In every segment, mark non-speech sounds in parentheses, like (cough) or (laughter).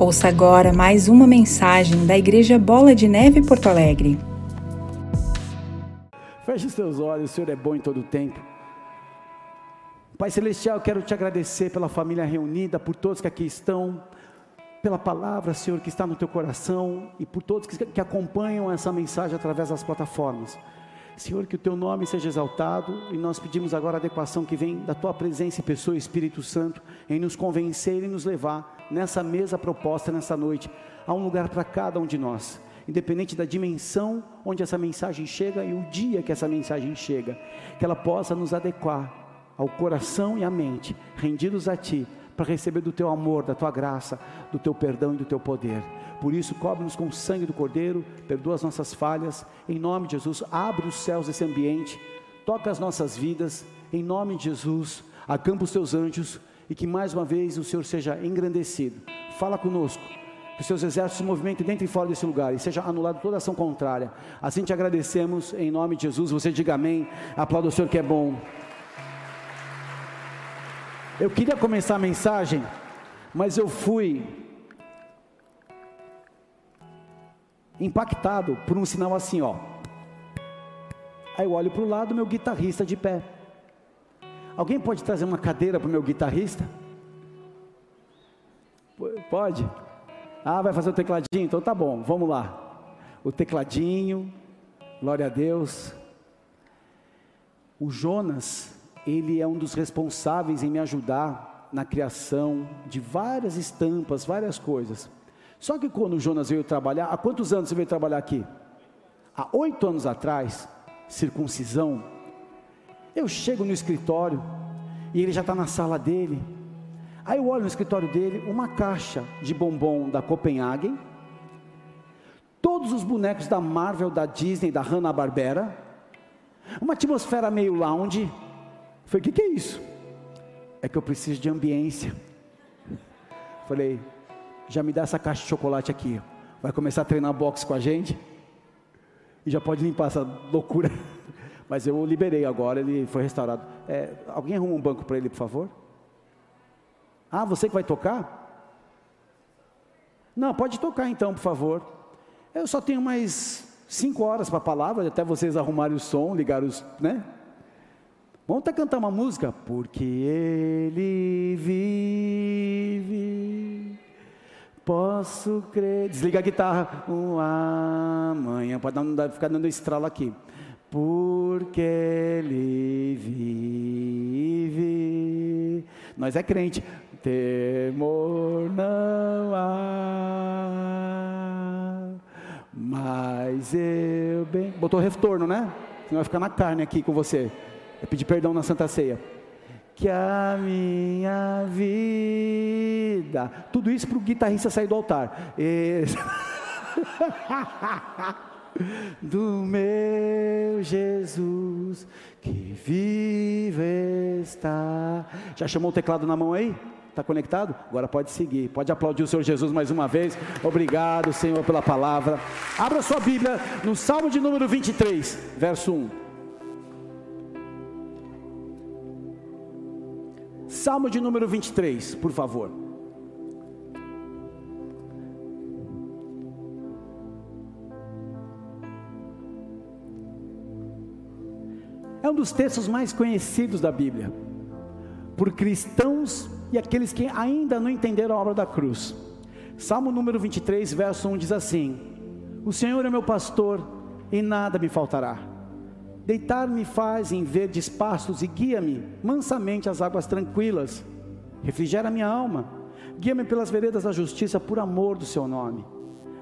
Ouça agora mais uma mensagem da Igreja Bola de Neve Porto Alegre. Feche seus olhos, o Senhor é bom em todo o tempo. Pai Celestial, quero te agradecer pela família reunida, por todos que aqui estão, pela palavra, Senhor, que está no teu coração e por todos que, que acompanham essa mensagem através das plataformas. Senhor, que o teu nome seja exaltado e nós pedimos agora a adequação que vem da tua presença e pessoa, Espírito Santo, em nos convencer e nos levar nessa mesa proposta nessa noite. A um lugar para cada um de nós, independente da dimensão onde essa mensagem chega e o dia que essa mensagem chega, que ela possa nos adequar ao coração e à mente, rendidos a ti, para receber do teu amor, da tua graça, do teu perdão e do teu poder. Por isso, cobre-nos com o sangue do Cordeiro, perdoa as nossas falhas, em nome de Jesus, abre os céus desse ambiente, toca as nossas vidas, em nome de Jesus, acampa os teus anjos e que mais uma vez o Senhor seja engrandecido. Fala conosco, que os seus exércitos se movimentem dentro e fora desse lugar e seja anulada toda ação contrária. Assim te agradecemos, em nome de Jesus. Você diga amém, aplauda o Senhor que é bom. Eu queria começar a mensagem, mas eu fui impactado por um sinal assim, ó. Aí eu olho para o lado, meu guitarrista de pé. Alguém pode trazer uma cadeira para o meu guitarrista? Pode? Ah, vai fazer o tecladinho? Então tá bom, vamos lá. O tecladinho, glória a Deus. O Jonas, ele é um dos responsáveis em me ajudar na criação de várias estampas, várias coisas. Só que quando o Jonas veio trabalhar, há quantos anos você veio trabalhar aqui? Há oito anos atrás, circuncisão. Eu chego no escritório e ele já está na sala dele. Aí eu olho no escritório dele uma caixa de bombom da Copenhagen, todos os bonecos da Marvel, da Disney, da Hanna Barbera, uma atmosfera meio lounge. Falei, o que, que é isso? É que eu preciso de ambiência. Falei, já me dá essa caixa de chocolate aqui. Vai começar a treinar boxe com a gente. E já pode limpar essa loucura. Mas eu o liberei agora, ele foi restaurado. É, alguém arruma um banco para ele, por favor? Ah, você que vai tocar? Não, pode tocar então, por favor. Eu só tenho mais cinco horas para a palavra, até vocês arrumarem o som, ligar os, né? Vamos até cantar uma música. Porque ele vive Posso crer. Desliga a guitarra. Um amanhã. Pode dar, ficar dando estrala aqui. Porque ele vive. Nós é crente. Temor não há. Mas eu bem. Botou retorno, né? Senão vai ficar na carne aqui com você. Eu pedi perdão na Santa Ceia que a minha vida. Tudo isso para o guitarrista sair do altar. Esse... (laughs) do meu Jesus que vive está. Já chamou o teclado na mão aí? Está conectado? Agora pode seguir. Pode aplaudir o Senhor Jesus mais uma vez. Obrigado, Senhor, pela palavra. Abra sua Bíblia no Salmo de número 23, verso 1. Salmo de número 23, por favor. Um dos textos mais conhecidos da Bíblia, por cristãos e aqueles que ainda não entenderam a obra da cruz. Salmo número 23, verso 1 diz assim: O Senhor é meu pastor e nada me faltará. Deitar-me faz em verdes pastos e guia-me mansamente às águas tranquilas. Refrigera minha alma. Guia-me pelas veredas da justiça por amor do seu nome.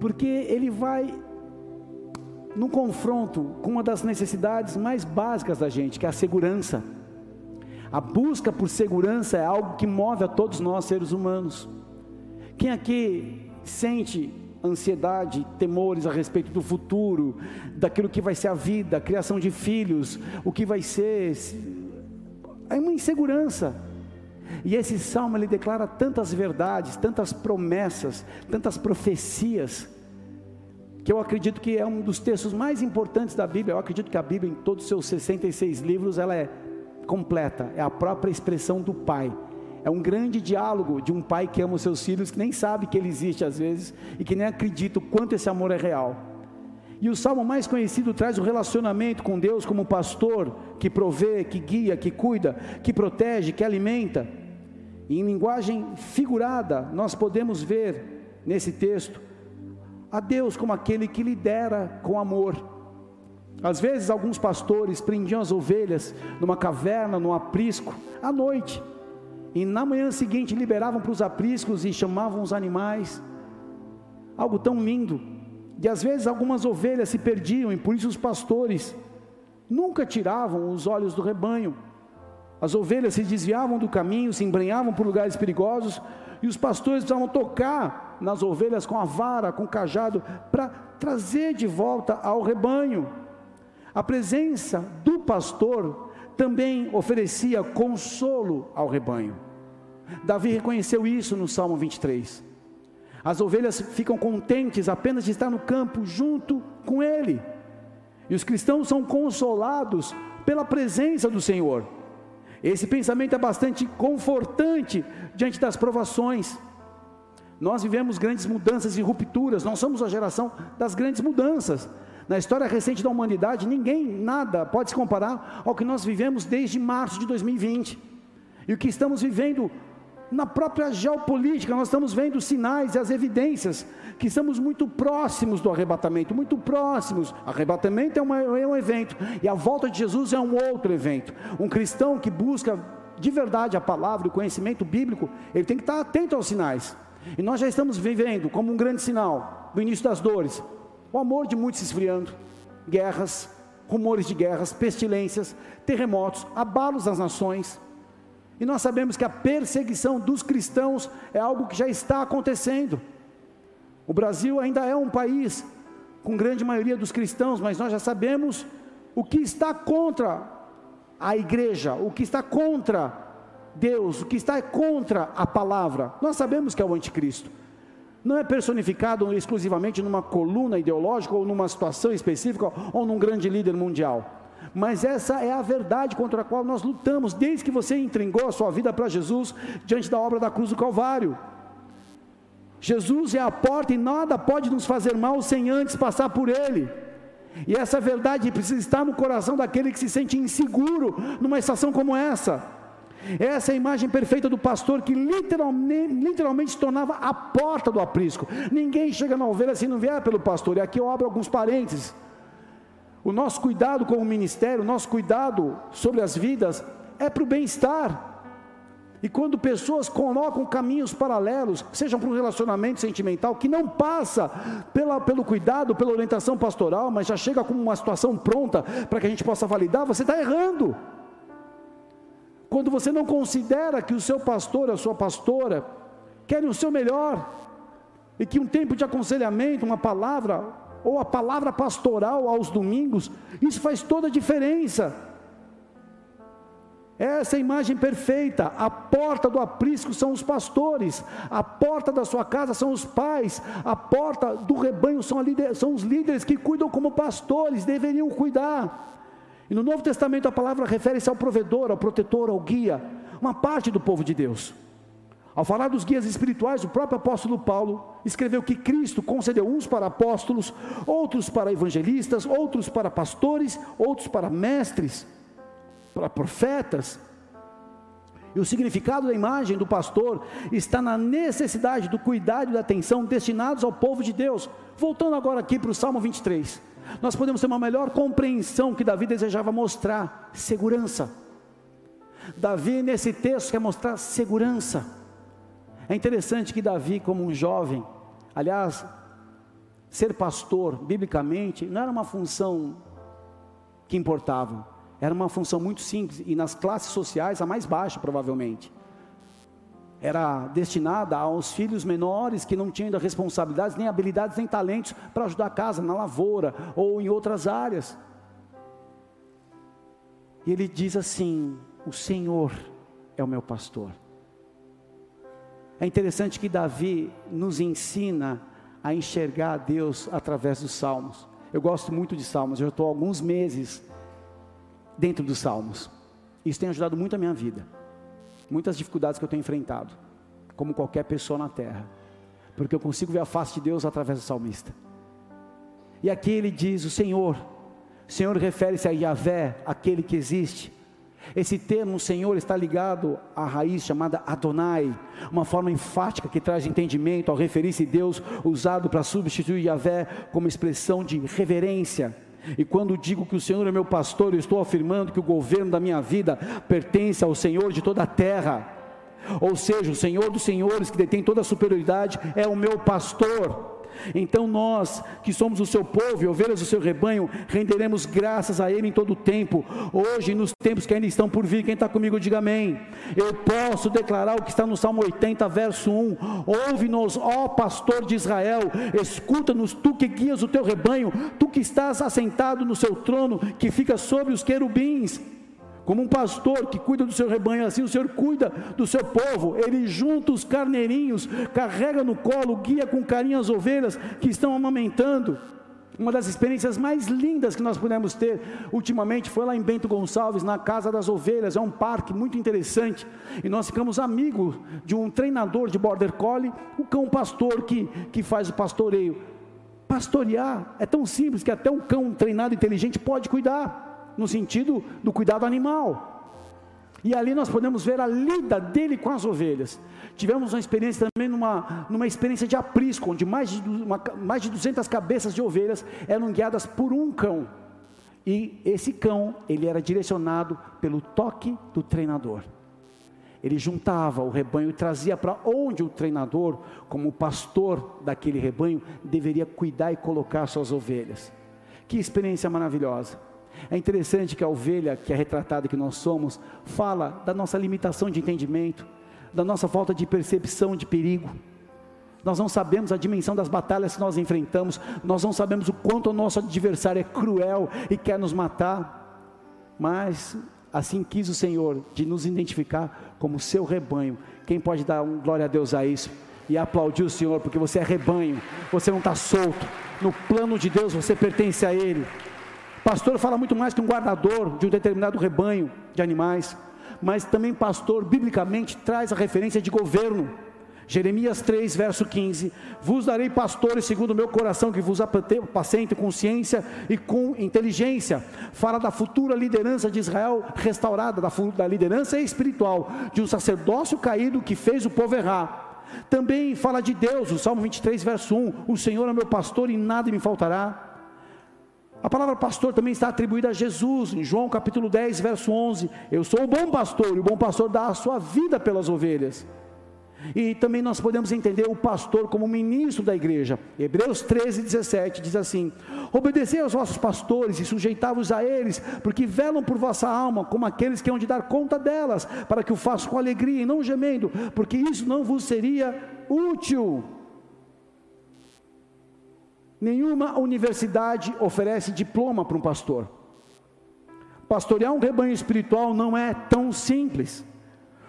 porque ele vai num confronto com uma das necessidades mais básicas da gente, que é a segurança. A busca por segurança é algo que move a todos nós, seres humanos. Quem aqui sente ansiedade, temores a respeito do futuro, daquilo que vai ser a vida, a criação de filhos, o que vai ser. É uma insegurança. E esse salmo ele declara tantas verdades, tantas promessas, tantas profecias, que eu acredito que é um dos textos mais importantes da Bíblia. Eu acredito que a Bíblia, em todos os seus 66 livros, ela é completa, é a própria expressão do Pai. É um grande diálogo de um pai que ama os seus filhos, que nem sabe que ele existe às vezes e que nem acredita o quanto esse amor é real. E o salmo mais conhecido traz o relacionamento com Deus como pastor que provê, que guia, que cuida, que protege, que alimenta. Em linguagem figurada, nós podemos ver nesse texto a Deus como aquele que lidera com amor. Às vezes, alguns pastores prendiam as ovelhas numa caverna, num aprisco, à noite e na manhã seguinte liberavam para os apriscos e chamavam os animais. Algo tão lindo. E às vezes algumas ovelhas se perdiam, e por isso os pastores nunca tiravam os olhos do rebanho. As ovelhas se desviavam do caminho, se embrenhavam por lugares perigosos, e os pastores precisavam tocar nas ovelhas com a vara, com o cajado, para trazer de volta ao rebanho. A presença do pastor também oferecia consolo ao rebanho. Davi reconheceu isso no Salmo 23. As ovelhas ficam contentes apenas de estar no campo junto com ele. E os cristãos são consolados pela presença do Senhor. Esse pensamento é bastante confortante diante das provações. Nós vivemos grandes mudanças e rupturas, nós somos a geração das grandes mudanças. Na história recente da humanidade, ninguém, nada pode se comparar ao que nós vivemos desde março de 2020. E o que estamos vivendo na própria geopolítica, nós estamos vendo os sinais e as evidências que estamos muito próximos do arrebatamento, muito próximos. Arrebatamento é, uma, é um evento, e a volta de Jesus é um outro evento. Um cristão que busca de verdade a palavra, o conhecimento bíblico, ele tem que estar atento aos sinais. E nós já estamos vivendo como um grande sinal do início das dores, o amor de muitos se esfriando, guerras, rumores de guerras, pestilências, terremotos, abalos das nações. E nós sabemos que a perseguição dos cristãos é algo que já está acontecendo. O Brasil ainda é um país com grande maioria dos cristãos, mas nós já sabemos o que está contra a igreja, o que está contra Deus, o que está contra a palavra. Nós sabemos que é o anticristo não é personificado exclusivamente numa coluna ideológica ou numa situação específica ou num grande líder mundial. Mas essa é a verdade contra a qual nós lutamos desde que você entregou a sua vida para Jesus diante da obra da cruz do Calvário. Jesus é a porta e nada pode nos fazer mal sem antes passar por ele. E essa verdade precisa estar no coração daquele que se sente inseguro numa estação como essa. Essa é a imagem perfeita do pastor que literalmente, literalmente se tornava a porta do aprisco. Ninguém chega na ovelha se não vier pelo pastor. E aqui eu abro alguns parênteses. O nosso cuidado com o ministério, o nosso cuidado sobre as vidas é para o bem-estar. E quando pessoas colocam caminhos paralelos, sejam para um relacionamento sentimental, que não passa pela, pelo cuidado, pela orientação pastoral, mas já chega com uma situação pronta para que a gente possa validar, você está errando quando você não considera que o seu pastor, a sua pastora, querem o seu melhor, e que um tempo de aconselhamento, uma palavra, ou a palavra pastoral aos domingos, isso faz toda a diferença. Essa é a imagem perfeita. A porta do aprisco são os pastores, a porta da sua casa são os pais, a porta do rebanho são, são os líderes que cuidam como pastores, deveriam cuidar. E no Novo Testamento a palavra refere-se ao provedor, ao protetor, ao guia, uma parte do povo de Deus. Ao falar dos guias espirituais, o próprio apóstolo Paulo escreveu que Cristo concedeu uns para apóstolos, outros para evangelistas, outros para pastores, outros para mestres, para profetas. E o significado da imagem do pastor está na necessidade do cuidado e da atenção destinados ao povo de Deus. Voltando agora aqui para o Salmo 23 nós podemos ter uma melhor compreensão que Davi desejava mostrar: segurança. Davi, nesse texto, quer mostrar segurança. É interessante que Davi, como um jovem, aliás, ser pastor, biblicamente, não era uma função que importava, era uma função muito simples e nas classes sociais a mais baixa, provavelmente. era destinada aos filhos menores que não tinham ainda responsabilidades, nem habilidades, nem talentos para ajudar a casa na lavoura ou em outras áreas. E ele diz assim: O Senhor é o meu pastor. É interessante que Davi nos ensina a enxergar a Deus através dos salmos. Eu gosto muito de salmos, eu estou alguns meses dentro dos salmos. Isso tem ajudado muito a minha vida. Muitas dificuldades que eu tenho enfrentado, como qualquer pessoa na terra, porque eu consigo ver a face de Deus através do salmista. E aqui ele diz: O Senhor, o Senhor refere-se a Yahvé, aquele que existe, esse termo Senhor está ligado à raiz chamada Adonai, uma forma enfática que traz entendimento ao referir-se a Deus, usado para substituir Yahvé como expressão de reverência. E quando digo que o Senhor é meu pastor, eu estou afirmando que o governo da minha vida pertence ao Senhor de toda a terra. Ou seja, o Senhor dos senhores, que detém toda a superioridade, é o meu pastor. Então nós, que somos o seu povo e ovelhas do seu rebanho, renderemos graças a Ele em todo o tempo, hoje nos tempos que ainda estão por vir. Quem está comigo, diga amém. Eu posso declarar o que está no Salmo 80, verso 1: Ouve-nos, ó pastor de Israel, escuta-nos, tu que guias o teu rebanho, tu que estás assentado no seu trono, que fica sobre os querubins. Como um pastor que cuida do seu rebanho, assim o Senhor cuida do seu povo. Ele junta os carneirinhos, carrega no colo, guia com carinho as ovelhas que estão amamentando. Uma das experiências mais lindas que nós pudemos ter ultimamente foi lá em Bento Gonçalves, na Casa das Ovelhas. É um parque muito interessante. E nós ficamos amigos de um treinador de border collie, o cão pastor que, que faz o pastoreio. Pastorear é tão simples que até um cão treinado inteligente pode cuidar no sentido do cuidado animal. E ali nós podemos ver a lida dele com as ovelhas. Tivemos uma experiência também numa, numa experiência de aprisco, onde mais de, uma, mais de 200 cabeças de ovelhas eram guiadas por um cão. E esse cão, ele era direcionado pelo toque do treinador. Ele juntava o rebanho e trazia para onde o treinador, como pastor daquele rebanho, deveria cuidar e colocar suas ovelhas. Que experiência maravilhosa. É interessante que a ovelha, que é retratada que nós somos, fala da nossa limitação de entendimento, da nossa falta de percepção de perigo. Nós não sabemos a dimensão das batalhas que nós enfrentamos, nós não sabemos o quanto o nosso adversário é cruel e quer nos matar, mas assim quis o Senhor de nos identificar como seu rebanho. Quem pode dar um glória a Deus a isso? E aplaudir o Senhor, porque você é rebanho, você não está solto, no plano de Deus você pertence a Ele. Pastor fala muito mais que um guardador de um determinado rebanho de animais, mas também pastor, biblicamente, traz a referência de governo. Jeremias 3, verso 15: Vos darei pastores segundo o meu coração, que vos apacente com ciência e com inteligência. Fala da futura liderança de Israel restaurada, da, da liderança espiritual, de um sacerdócio caído que fez o povo errar. Também fala de Deus, o Salmo 23, verso 1: O Senhor é meu pastor e nada me faltará. A palavra pastor também está atribuída a Jesus, em João capítulo 10, verso 11. Eu sou o bom pastor, e o bom pastor dá a sua vida pelas ovelhas. E também nós podemos entender o pastor como ministro da igreja. Hebreus 13, 17 diz assim: Obedecei aos vossos pastores e sujeitai-vos a eles, porque velam por vossa alma, como aqueles que hão de dar conta delas, para que o façam com alegria e não gemendo, porque isso não vos seria útil. Nenhuma universidade oferece diploma para um pastor. Pastorear um rebanho espiritual não é tão simples.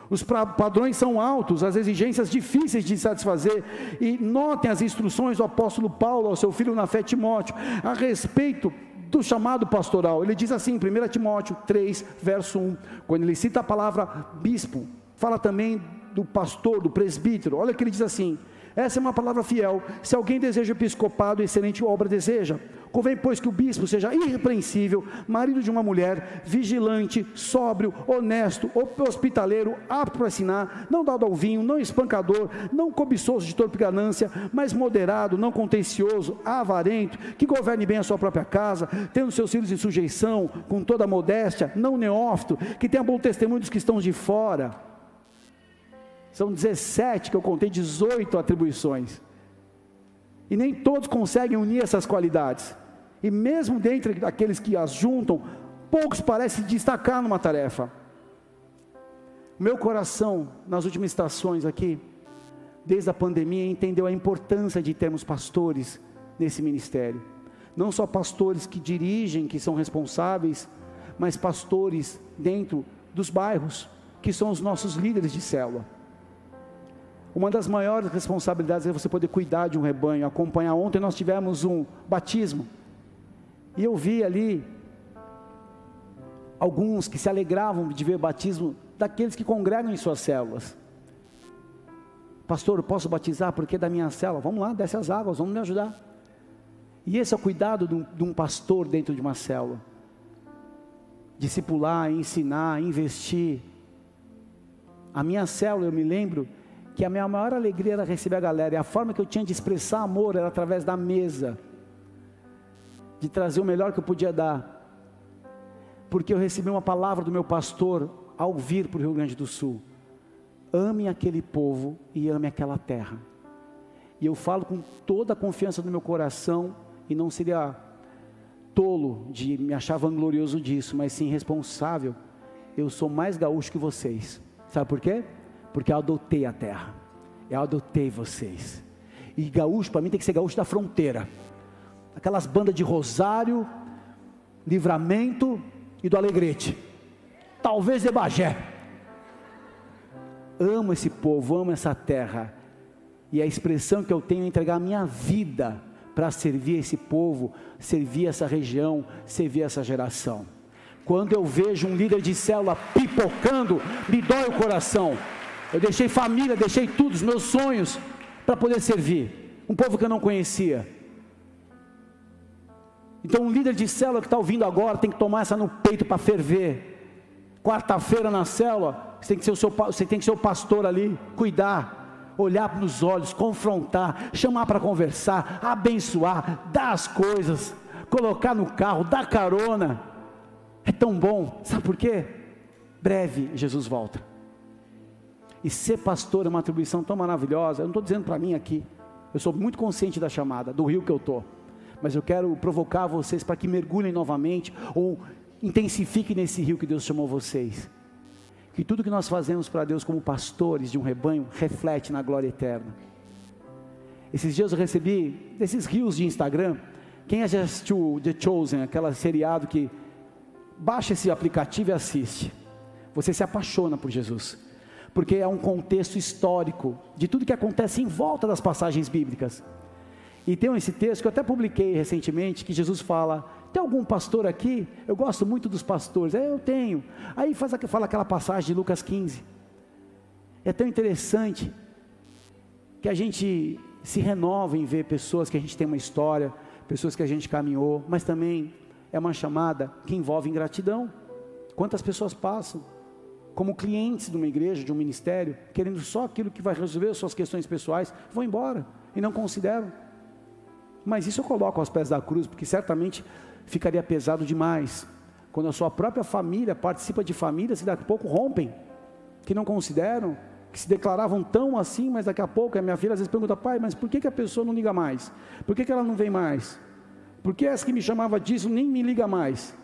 Os padrões são altos, as exigências difíceis de satisfazer. E notem as instruções do apóstolo Paulo ao seu filho na fé Timóteo a respeito do chamado pastoral. Ele diz assim, 1 Timóteo 3, verso 1, quando ele cita a palavra bispo, fala também do pastor, do presbítero. Olha que ele diz assim: essa é uma palavra fiel. Se alguém deseja episcopado, excelente obra deseja. Convém, pois, que o bispo seja irrepreensível, marido de uma mulher, vigilante, sóbrio, honesto, hospitaleiro, apto para ensinar, não dado ao vinho, não espancador, não cobiçoso de torpe ganância, mas moderado, não contencioso, avarento, que governe bem a sua própria casa, tendo seus filhos em sujeição, com toda a modéstia, não neófito, que tenha bom testemunho dos que estão de fora são 17 que eu contei, 18 atribuições. E nem todos conseguem unir essas qualidades. E mesmo dentre aqueles que as juntam, poucos parecem destacar numa tarefa. meu coração, nas últimas estações aqui, desde a pandemia, entendeu a importância de termos pastores nesse ministério. Não só pastores que dirigem, que são responsáveis, mas pastores dentro dos bairros, que são os nossos líderes de célula. Uma das maiores responsabilidades é você poder cuidar de um rebanho, acompanhar. Ontem nós tivemos um batismo, e eu vi ali alguns que se alegravam de ver batismo daqueles que congregam em suas células. Pastor, eu posso batizar porque é da minha célula? Vamos lá, desce as águas, vamos me ajudar. E esse é o cuidado de um, de um pastor dentro de uma célula. Discipular, ensinar, investir. A minha célula, eu me lembro que a minha maior alegria era receber a galera, e a forma que eu tinha de expressar amor era através da mesa, de trazer o melhor que eu podia dar, porque eu recebi uma palavra do meu pastor ao vir para o Rio Grande do Sul: ame aquele povo e ame aquela terra. E eu falo com toda a confiança no meu coração, e não seria tolo de me achar vanglorioso disso, mas sim responsável. Eu sou mais gaúcho que vocês. Sabe por quê? Porque eu adotei a terra. Eu adotei vocês. E gaúcho, para mim, tem que ser gaúcho da fronteira. Aquelas bandas de Rosário, Livramento e do Alegrete. Talvez de Bagé. Amo esse povo, amo essa terra. E a expressão que eu tenho é entregar a minha vida para servir esse povo, servir essa região, servir essa geração. Quando eu vejo um líder de célula pipocando, me dói o coração. Eu deixei família, deixei tudo, os meus sonhos, para poder servir. Um povo que eu não conhecia. Então, um líder de célula que está ouvindo agora tem que tomar essa no peito para ferver. Quarta-feira na célula, você tem, que ser o seu, você tem que ser o pastor ali, cuidar, olhar nos olhos, confrontar, chamar para conversar, abençoar, dar as coisas, colocar no carro, dar carona. É tão bom, sabe por quê? Breve Jesus volta. E ser pastor é uma atribuição tão maravilhosa. Eu não estou dizendo para mim aqui. Eu sou muito consciente da chamada, do rio que eu estou. Mas eu quero provocar vocês para que mergulhem novamente ou intensifiquem nesse rio que Deus chamou vocês. Que tudo que nós fazemos para Deus como pastores de um rebanho reflete na glória eterna. Esses dias eu recebi desses rios de Instagram. Quem já assistiu The Chosen, aquela seriado que baixa esse aplicativo e assiste. Você se apaixona por Jesus porque é um contexto histórico de tudo que acontece em volta das passagens bíblicas. E tem esse texto que eu até publiquei recentemente, que Jesus fala: tem algum pastor aqui? Eu gosto muito dos pastores. É, eu tenho. Aí faz, fala aquela passagem de Lucas 15. É tão interessante que a gente se renova em ver pessoas que a gente tem uma história, pessoas que a gente caminhou, mas também é uma chamada que envolve ingratidão. Quantas pessoas passam como clientes de uma igreja, de um ministério, querendo só aquilo que vai resolver suas questões pessoais, vão embora e não consideram. Mas isso eu coloco aos pés da cruz, porque certamente ficaria pesado demais. Quando a sua própria família participa de famílias que daqui a pouco rompem, que não consideram, que se declaravam tão assim, mas daqui a pouco a minha filha às vezes pergunta, pai, mas por que, que a pessoa não liga mais? Por que, que ela não vem mais? Por que essa que me chamava disso nem me liga mais?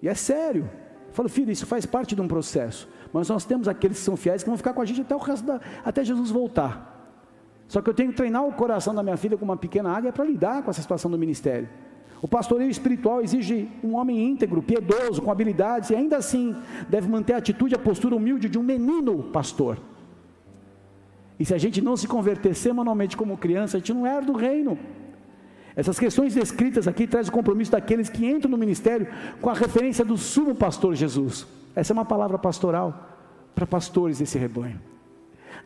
E é sério. Eu falo, filho, isso faz parte de um processo. Mas nós temos aqueles que são fiéis que vão ficar com a gente até o resto da, até Jesus voltar. Só que eu tenho que treinar o coração da minha filha com uma pequena águia para lidar com essa situação do ministério. O pastoreio espiritual exige um homem íntegro, piedoso, com habilidades, e ainda assim deve manter a atitude e a postura humilde de um menino pastor. E se a gente não se converter semanalmente como criança, a gente não herda o reino. Essas questões descritas aqui trazem o compromisso daqueles que entram no ministério com a referência do sumo pastor Jesus. Essa é uma palavra pastoral para pastores desse rebanho.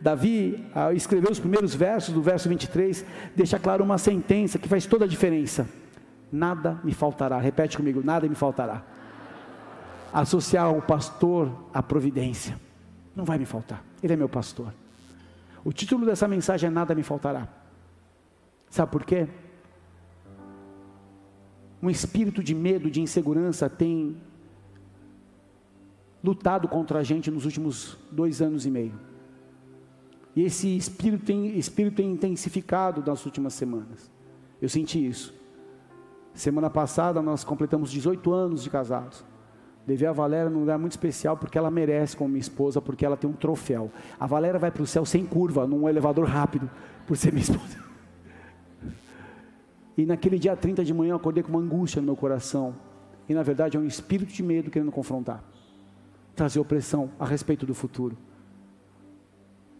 Davi, ao escrever os primeiros versos do verso 23, deixa claro uma sentença que faz toda a diferença: Nada me faltará. Repete comigo: nada me faltará. Associar o pastor à providência. Não vai me faltar. Ele é meu pastor. O título dessa mensagem é Nada me faltará. Sabe por quê? Um espírito de medo, de insegurança tem lutado contra a gente nos últimos dois anos e meio. E esse espírito tem, espírito tem intensificado nas últimas semanas. Eu senti isso. Semana passada nós completamos 18 anos de casados. Levei a Valéria num lugar muito especial porque ela merece como minha esposa, porque ela tem um troféu. A Valéria vai para o céu sem curva, num elevador rápido, por ser minha esposa. (laughs) E naquele dia 30 de manhã eu acordei com uma angústia no meu coração. E na verdade é um espírito de medo querendo confrontar, trazer opressão a respeito do futuro.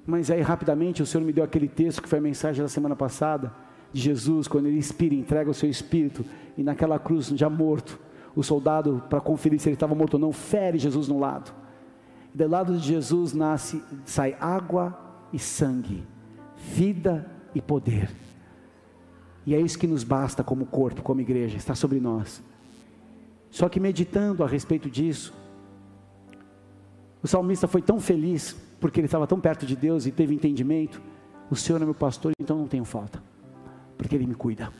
Mas aí rapidamente o Senhor me deu aquele texto que foi a mensagem da semana passada, de Jesus, quando ele inspira, entrega o seu espírito, e naquela cruz já morto, o soldado, para conferir se ele estava morto ou não, fere Jesus no lado. E do lado de Jesus nasce, sai água e sangue, vida e poder. E é isso que nos basta como corpo, como igreja, está sobre nós. Só que meditando a respeito disso, o salmista foi tão feliz, porque ele estava tão perto de Deus e teve entendimento. O Senhor é meu pastor, então não tenho falta, porque Ele me cuida.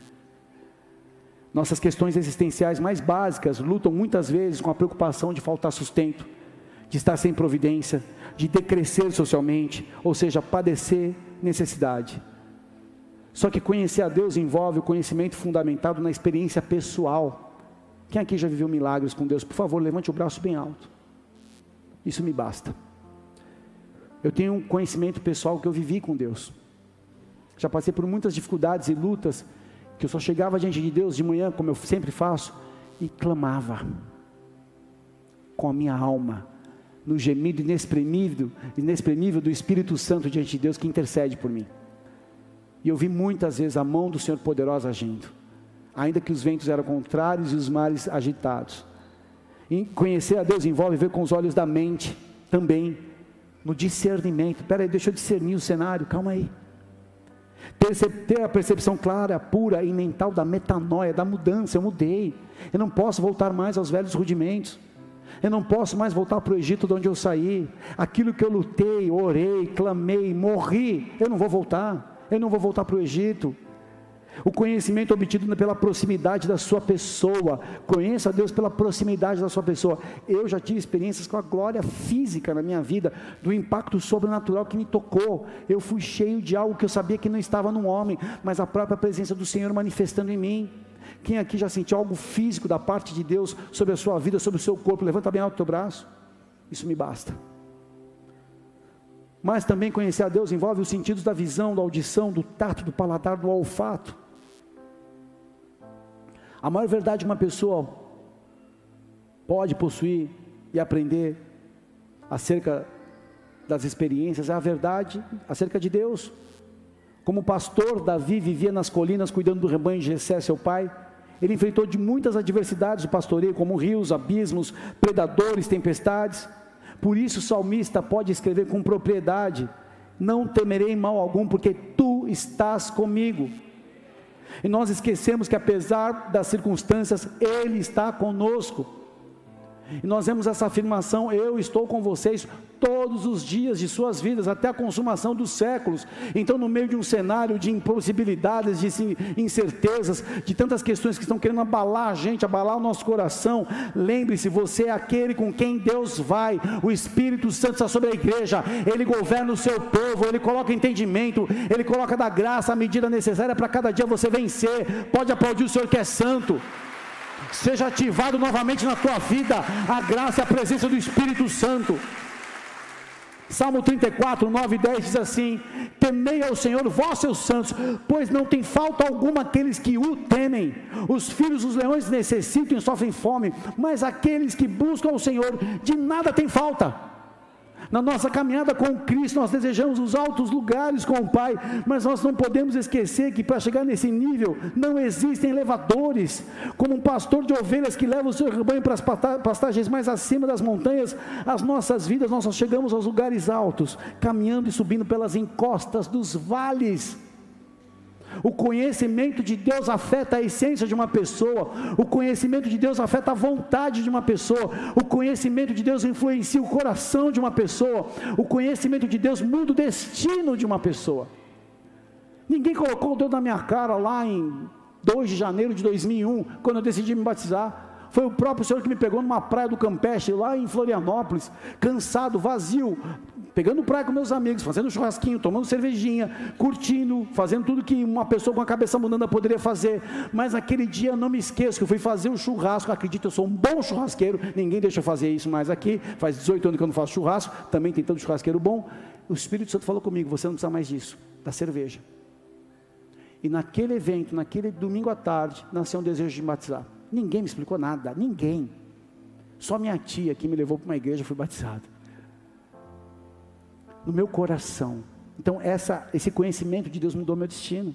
Nossas questões existenciais mais básicas lutam muitas vezes com a preocupação de faltar sustento, de estar sem providência, de decrescer socialmente, ou seja, padecer necessidade. Só que conhecer a Deus envolve o conhecimento fundamentado na experiência pessoal. Quem aqui já viveu milagres com Deus? Por favor, levante o braço bem alto. Isso me basta. Eu tenho um conhecimento pessoal que eu vivi com Deus. Já passei por muitas dificuldades e lutas que eu só chegava diante de Deus de manhã, como eu sempre faço, e clamava com a minha alma, no gemido inexprimível, inexprimível do Espírito Santo diante de Deus que intercede por mim. E eu vi muitas vezes a mão do Senhor poderosa agindo, ainda que os ventos eram contrários e os mares agitados. E conhecer a Deus envolve ver com os olhos da mente também, no discernimento. Peraí, deixa eu discernir o cenário, calma aí. Ter a percepção clara, pura e mental da metanoia, da mudança. Eu mudei. Eu não posso voltar mais aos velhos rudimentos. Eu não posso mais voltar para o Egito de onde eu saí. Aquilo que eu lutei, orei, clamei, morri, eu não vou voltar. Eu não vou voltar para o Egito. O conhecimento obtido pela proximidade da sua pessoa. Conheça Deus pela proximidade da sua pessoa. Eu já tive experiências com a glória física na minha vida, do impacto sobrenatural que me tocou. Eu fui cheio de algo que eu sabia que não estava no homem, mas a própria presença do Senhor manifestando em mim. Quem aqui já sentiu algo físico da parte de Deus sobre a sua vida, sobre o seu corpo? Levanta bem alto o teu braço. Isso me basta. Mas também conhecer a Deus envolve os sentidos da visão, da audição, do tato, do paladar, do olfato. A maior verdade que uma pessoa pode possuir e aprender acerca das experiências é a verdade acerca de Deus. Como pastor, Davi vivia nas colinas cuidando do rebanho de Jessé, seu pai. Ele enfrentou de muitas adversidades do pastoreio, como rios, abismos, predadores, tempestades. Por isso o salmista pode escrever com propriedade: Não temerei mal algum, porque tu estás comigo. E nós esquecemos que apesar das circunstâncias, Ele está conosco. E nós vemos essa afirmação: Eu estou com vocês todos os dias de suas vidas, até a consumação dos séculos. Então, no meio de um cenário de impossibilidades, de incertezas, de tantas questões que estão querendo abalar a gente, abalar o nosso coração, lembre-se: você é aquele com quem Deus vai. O Espírito Santo está sobre a igreja, ele governa o seu povo, ele coloca entendimento, ele coloca da graça a medida necessária para cada dia você vencer. Pode aplaudir o Senhor que é santo seja ativado novamente na tua vida a graça e a presença do Espírito Santo. Salmo 34, 9 e 10 diz assim: Temei ao Senhor, vós seus santos, pois não tem falta alguma aqueles que o temem. Os filhos dos leões necessitam e sofrem fome, mas aqueles que buscam o Senhor, de nada tem falta. Na nossa caminhada com Cristo, nós desejamos os altos lugares com o Pai, mas nós não podemos esquecer que para chegar nesse nível não existem elevadores. Como um pastor de ovelhas que leva o seu rebanho para as pastagens mais acima das montanhas, as nossas vidas, nós só chegamos aos lugares altos, caminhando e subindo pelas encostas dos vales. O conhecimento de Deus afeta a essência de uma pessoa. O conhecimento de Deus afeta a vontade de uma pessoa. O conhecimento de Deus influencia o coração de uma pessoa. O conhecimento de Deus muda o destino de uma pessoa. Ninguém colocou o dedo na minha cara lá em 2 de janeiro de 2001, quando eu decidi me batizar. Foi o próprio Senhor que me pegou numa praia do Campestre, lá em Florianópolis, cansado, vazio, pegando praia com meus amigos, fazendo churrasquinho, tomando cervejinha, curtindo, fazendo tudo que uma pessoa com a cabeça mudando poderia fazer. Mas naquele dia eu não me esqueço que eu fui fazer um churrasco. Acredito, eu sou um bom churrasqueiro. Ninguém deixa eu fazer isso mais aqui. Faz 18 anos que eu não faço churrasco. Também tem tanto churrasqueiro bom. O Espírito Santo falou comigo: você não precisa mais disso, da cerveja. E naquele evento, naquele domingo à tarde, nasceu um desejo de me batizar. Ninguém me explicou nada, ninguém. Só minha tia que me levou para uma igreja fui batizado no meu coração. Então, essa, esse conhecimento de Deus mudou meu destino.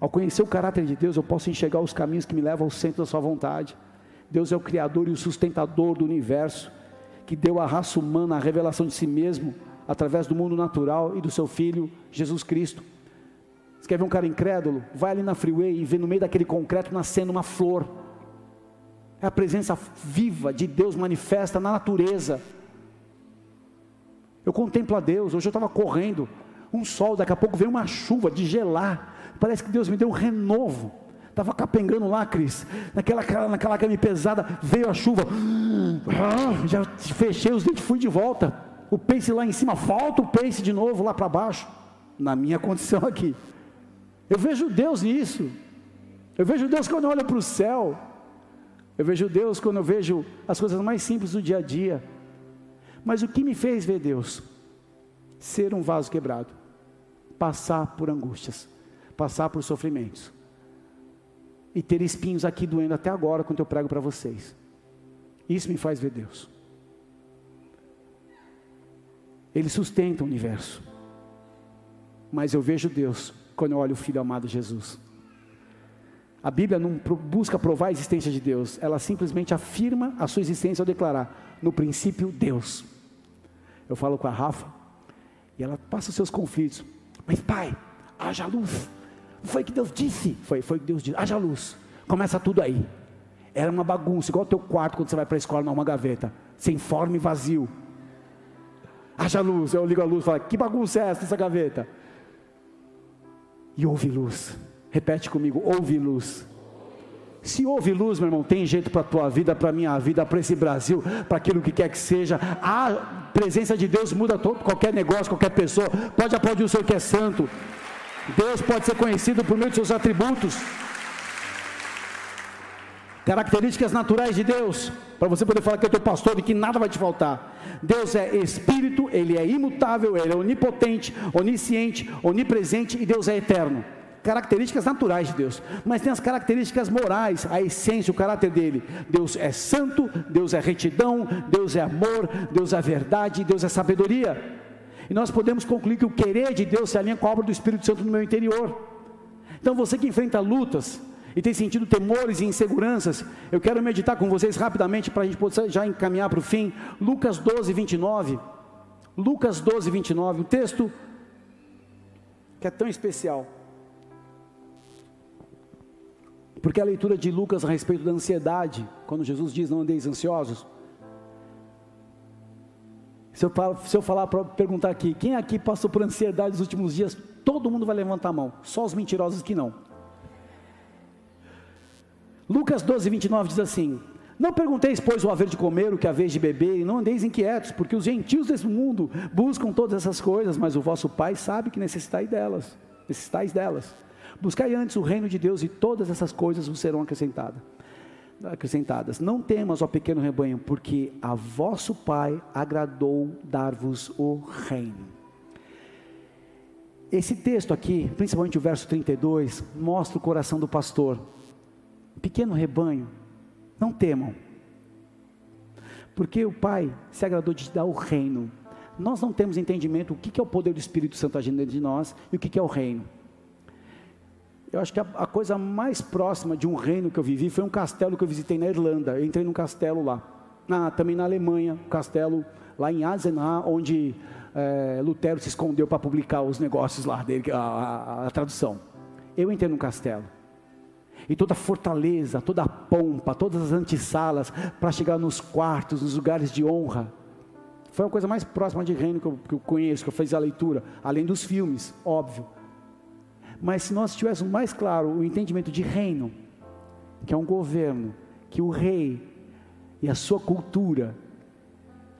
Ao conhecer o caráter de Deus, eu posso enxergar os caminhos que me levam ao centro da Sua vontade. Deus é o Criador e o sustentador do universo, que deu à raça humana a revelação de si mesmo, através do mundo natural e do seu Filho, Jesus Cristo. Você quer ver um cara incrédulo? Vai ali na freeway e vê no meio daquele concreto nascendo uma flor. É a presença viva de Deus manifesta na natureza. Eu contemplo a Deus. Hoje eu estava correndo, um sol, daqui a pouco veio uma chuva de gelar. Parece que Deus me deu um renovo. Estava capengando lá, Cris, naquela, naquela cama pesada, veio a chuva. (gasps) Já fechei os dentes, fui de volta. O pace lá em cima, volta o pace de novo lá para baixo. Na minha (laughs) condição aqui. Eu vejo Deus nisso. Eu vejo Deus quando eu olho para o céu. Eu vejo Deus quando eu vejo as coisas mais simples do dia a dia. Mas o que me fez ver Deus? Ser um vaso quebrado, passar por angústias, passar por sofrimentos, e ter espinhos aqui doendo até agora quando eu prego para vocês. Isso me faz ver Deus. Ele sustenta o universo, mas eu vejo Deus quando eu olho o Filho amado Jesus. A Bíblia não busca provar a existência de Deus, ela simplesmente afirma a sua existência ao declarar: no princípio, Deus. Eu falo com a Rafa e ela passa os seus conflitos. Mas pai, haja luz. Foi que Deus disse? Foi, foi que Deus disse. Haja luz. Começa tudo aí. Era uma bagunça, igual o teu quarto quando você vai para a escola, não uma gaveta, sem forma e vazio. Haja luz, eu ligo a luz e falo, que bagunça é essa, essa gaveta? E houve luz. Repete comigo, houve luz. Se houve luz, meu irmão, tem jeito para a tua vida, para a minha vida, para esse Brasil, para aquilo que quer que seja. A presença de Deus muda todo, qualquer negócio, qualquer pessoa. Pode aplaudir o Senhor que é santo. Deus pode ser conhecido por meio de seus atributos. Características naturais de Deus, para você poder falar que é teu pastor e que nada vai te faltar. Deus é espírito, ele é imutável, ele é onipotente, onisciente, onipresente e Deus é eterno características naturais de Deus, mas tem as características morais, a essência, o caráter dele. Deus é santo, Deus é retidão, Deus é amor, Deus é verdade, Deus é sabedoria. E nós podemos concluir que o querer de Deus se alinha com a obra do Espírito Santo no meu interior. Então você que enfrenta lutas e tem sentido temores e inseguranças, eu quero meditar com vocês rapidamente para a gente poder já encaminhar para o fim. Lucas 12, 29. Lucas 12, 29, um texto que é tão especial. Porque a leitura de Lucas a respeito da ansiedade, quando Jesus diz não andeis ansiosos. Se eu, se eu falar para perguntar aqui, quem aqui passou por ansiedade nos últimos dias, todo mundo vai levantar a mão, só os mentirosos que não. Lucas 12, 29 diz assim: Não pergunteis, pois, o haver de comer, o que haver de beber, e não andeis inquietos, porque os gentios desse mundo buscam todas essas coisas, mas o vosso Pai sabe que necessitais delas, necessitais delas. Buscai antes o reino de Deus e todas essas coisas vos serão acrescentadas. Acrescentadas. Não temas, ó pequeno rebanho, porque a vosso Pai agradou dar-vos o reino. Esse texto aqui, principalmente o verso 32, mostra o coração do pastor. Pequeno rebanho, não temam, porque o Pai se agradou de te dar o reino. Nós não temos entendimento o que é o poder do Espírito Santo agindo dentro de nós e o que é o reino. Eu acho que a, a, coisa mais próxima de um reino que eu vivi foi um castelo que eu visitei na Irlanda. Eu entrei num castelo lá. Na, também na Alemanha, um castelo lá em Azenau, onde é, Lutero se escondeu para publicar os negócios lá dele, a, a, a tradução. Eu entrei num castelo. E toda a fortaleza, toda a pompa, todas as antessalas, para chegar nos quartos, nos lugares de honra. Foi a coisa mais próxima de reino que eu, que eu conheço, que eu fiz a leitura, além dos filmes, óbvio. Mas se nós tivéssemos mais claro o entendimento de reino, que é um governo, que o rei e a sua cultura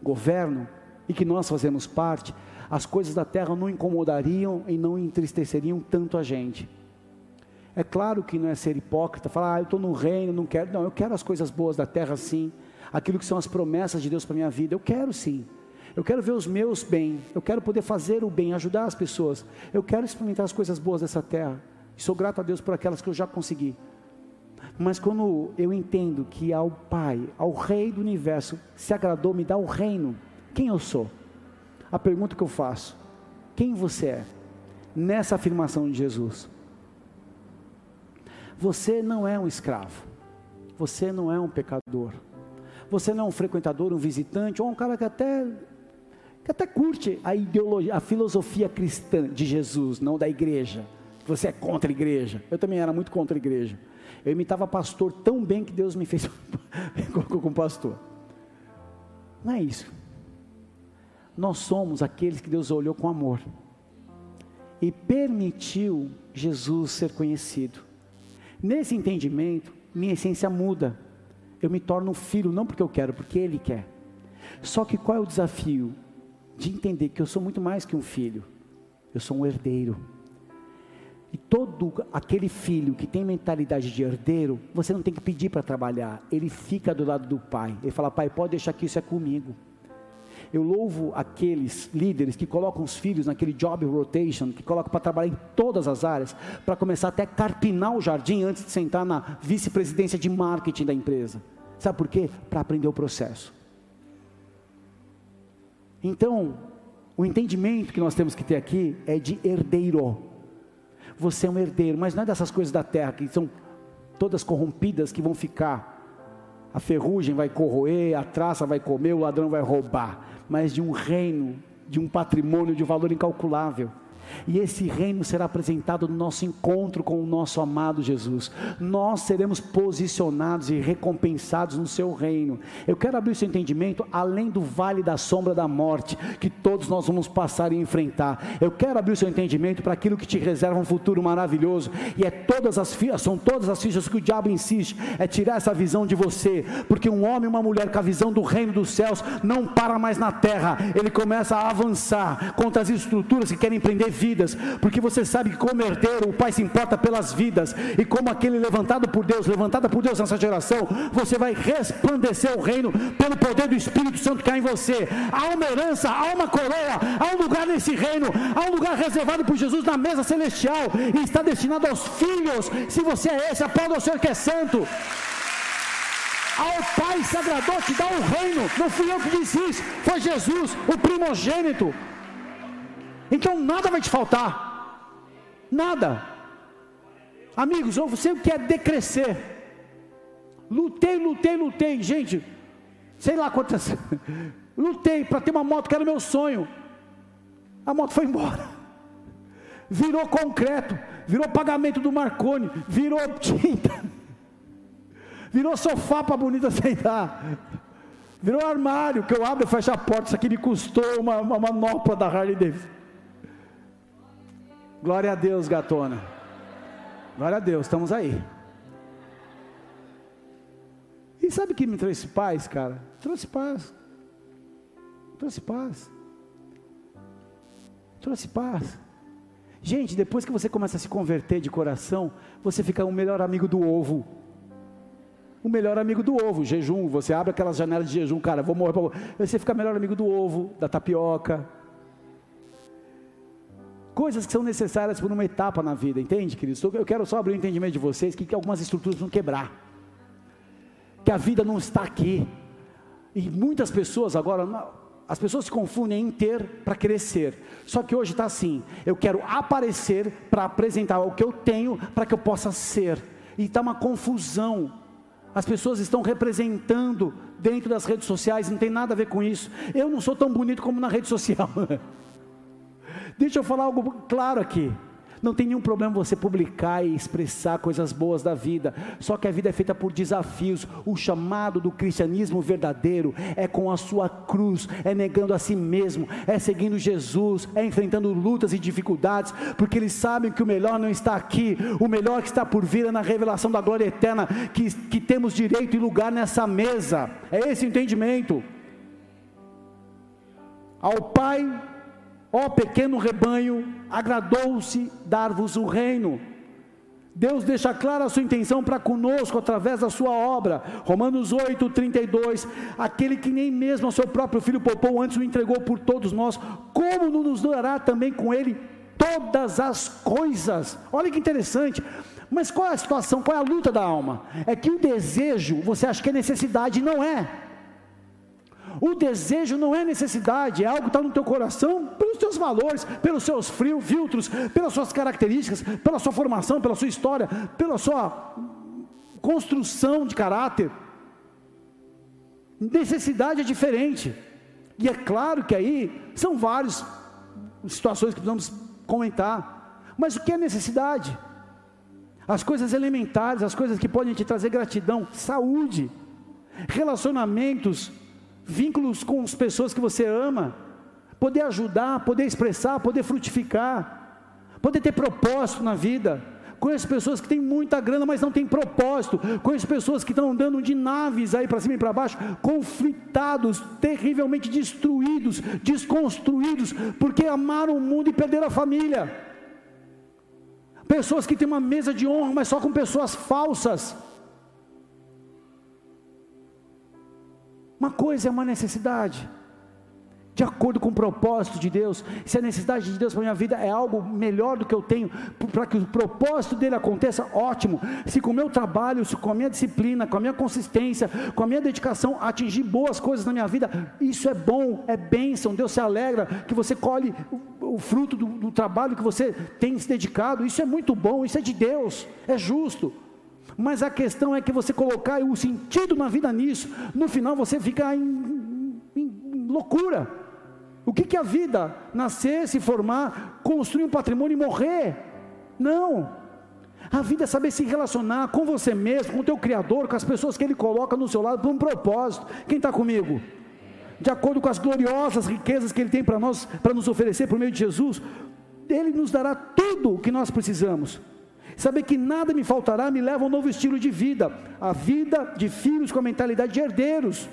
governam, e que nós fazemos parte, as coisas da terra não incomodariam e não entristeceriam tanto a gente. É claro que não é ser hipócrita, falar, ah, eu estou no reino, não quero. Não, eu quero as coisas boas da terra sim. Aquilo que são as promessas de Deus para minha vida, eu quero sim. Eu quero ver os meus bem, eu quero poder fazer o bem, ajudar as pessoas. Eu quero experimentar as coisas boas dessa terra. E sou grato a Deus por aquelas que eu já consegui. Mas quando eu entendo que ao Pai, ao Rei do universo, se agradou me dar o reino, quem eu sou? A pergunta que eu faço: quem você é? Nessa afirmação de Jesus. Você não é um escravo. Você não é um pecador. Você não é um frequentador, um visitante, ou um cara que até que até curte a ideologia, a filosofia cristã de Jesus, não da igreja. Você é contra a igreja. Eu também era muito contra a igreja. Eu imitava pastor tão bem que Deus me fez (laughs) colocou como pastor. Não é isso. Nós somos aqueles que Deus olhou com amor e permitiu Jesus ser conhecido. Nesse entendimento, minha essência muda. Eu me torno filho não porque eu quero, porque Ele quer. Só que qual é o desafio? De entender que eu sou muito mais que um filho. Eu sou um herdeiro. E todo aquele filho que tem mentalidade de herdeiro, você não tem que pedir para trabalhar. Ele fica do lado do pai. Ele fala: Pai, pode deixar que isso é comigo. Eu louvo aqueles líderes que colocam os filhos naquele job rotation, que colocam para trabalhar em todas as áreas, para começar até carpinar o jardim antes de sentar na vice-presidência de marketing da empresa. Sabe por quê? Para aprender o processo. Então, o entendimento que nós temos que ter aqui é de herdeiro. Você é um herdeiro, mas não é dessas coisas da terra que são todas corrompidas que vão ficar. A ferrugem vai corroer, a traça vai comer, o ladrão vai roubar mas de um reino, de um patrimônio de valor incalculável. E esse reino será apresentado no nosso encontro com o nosso amado Jesus. Nós seremos posicionados e recompensados no seu reino. Eu quero abrir o seu entendimento além do vale da sombra da morte que todos nós vamos passar e enfrentar. Eu quero abrir o seu entendimento para aquilo que te reserva um futuro maravilhoso. E é todas as são todas as fichas que o diabo insiste é tirar essa visão de você, porque um homem e uma mulher com a visão do reino dos céus não para mais na terra. Ele começa a avançar contra as estruturas que querem prender vidas, porque você sabe que como herdeiro o Pai se importa pelas vidas, e como aquele levantado por Deus, levantada por Deus nessa geração, você vai resplandecer o reino pelo poder do Espírito Santo que há em você. Há uma herança, há uma coroa, há um lugar nesse reino, há um lugar reservado por Jesus na mesa celestial, e está destinado aos filhos. Se você é esse, aplauda ao Senhor que é santo ao Pai se agradou te dar o reino. Não fui eu que disse isso, foi Jesus, o primogênito. Então nada vai te faltar. Nada. Amigos, você quer decrescer. Lutei, lutei, lutei. Gente, sei lá quantas. (laughs) lutei para ter uma moto que era meu sonho. A moto foi embora. Virou concreto, virou pagamento do Marconi, virou tinta, (laughs) virou sofá para bonita sentar, virou armário que eu abro e fecho a porta. Isso aqui me custou uma, uma manopla da Harley Davidson. Glória a Deus, gatona. Glória a Deus, estamos aí. E sabe o que me trouxe paz, cara? Trouxe paz. Trouxe paz. Trouxe paz. Gente, depois que você começa a se converter de coração, você fica o melhor amigo do ovo. O melhor amigo do ovo, jejum. Você abre aquelas janelas de jejum, cara, vou morrer. Você fica melhor amigo do ovo, da tapioca, coisas que são necessárias por uma etapa na vida, entende, queridos? Eu quero só abrir o entendimento de vocês que algumas estruturas vão quebrar, que a vida não está aqui, e muitas pessoas agora, as pessoas se confundem em ter para crescer, só que hoje está assim: eu quero aparecer para apresentar o que eu tenho para que eu possa ser, e está uma confusão. As pessoas estão representando dentro das redes sociais, não tem nada a ver com isso. Eu não sou tão bonito como na rede social. (laughs) Deixa eu falar algo claro aqui. Não tem nenhum problema você publicar e expressar coisas boas da vida. Só que a vida é feita por desafios. O chamado do cristianismo verdadeiro é com a sua cruz, é negando a si mesmo, é seguindo Jesus, é enfrentando lutas e dificuldades, porque eles sabem que o melhor não está aqui, o melhor que está por vir é na revelação da glória eterna, que, que temos direito e lugar nessa mesa. É esse o entendimento. Ao Pai, ó pequeno rebanho, agradou-se dar-vos o reino. Deus deixa clara a sua intenção para conosco através da sua obra. Romanos 8, 32. Aquele que nem mesmo o seu próprio filho poupou, antes o entregou por todos nós, como não nos dará também com ele todas as coisas? Olha que interessante. Mas qual é a situação, qual é a luta da alma? É que o desejo, você acha que é necessidade, não é. O desejo não é necessidade, é algo que está no teu coração pelos teus valores, pelos seus filtros, pelas suas características, pela sua formação, pela sua história, pela sua construção de caráter. Necessidade é diferente. E é claro que aí são várias situações que precisamos comentar. Mas o que é necessidade? As coisas elementares, as coisas que podem te trazer gratidão, saúde, relacionamentos vínculos com as pessoas que você ama, poder ajudar, poder expressar, poder frutificar, poder ter propósito na vida. Conheço pessoas que têm muita grana, mas não têm propósito. Conheço pessoas que estão andando de naves aí para cima e para baixo, conflitados, terrivelmente destruídos, desconstruídos, porque amaram o mundo e perderam a família. Pessoas que têm uma mesa de honra, mas só com pessoas falsas. Uma coisa é uma necessidade, de acordo com o propósito de Deus. Se a necessidade de Deus para a minha vida é algo melhor do que eu tenho, para que o propósito dele aconteça, ótimo. Se com o meu trabalho, se com a minha disciplina, com a minha consistência, com a minha dedicação, atingir boas coisas na minha vida, isso é bom, é bênção. Deus se alegra que você colhe o, fruto do, do trabalho que você tem se dedicado. Isso é muito bom, isso é de Deus, é justo. Mas a questão é que você colocar o sentido na vida nisso, no final você fica em, em, loucura. O que, que é a vida? Nascer, se formar, construir um patrimônio e morrer? Não. A vida é saber se relacionar com você mesmo, com o teu Criador, com as pessoas que Ele coloca no seu lado por um propósito. Quem está comigo? De acordo com as gloriosas riquezas que Ele tem para nós, para nos oferecer por meio de Jesus, Ele nos dará tudo o que nós precisamos. Saber que nada me faltará me leva a um novo estilo de vida, a vida de filhos com a mentalidade de herdeiros.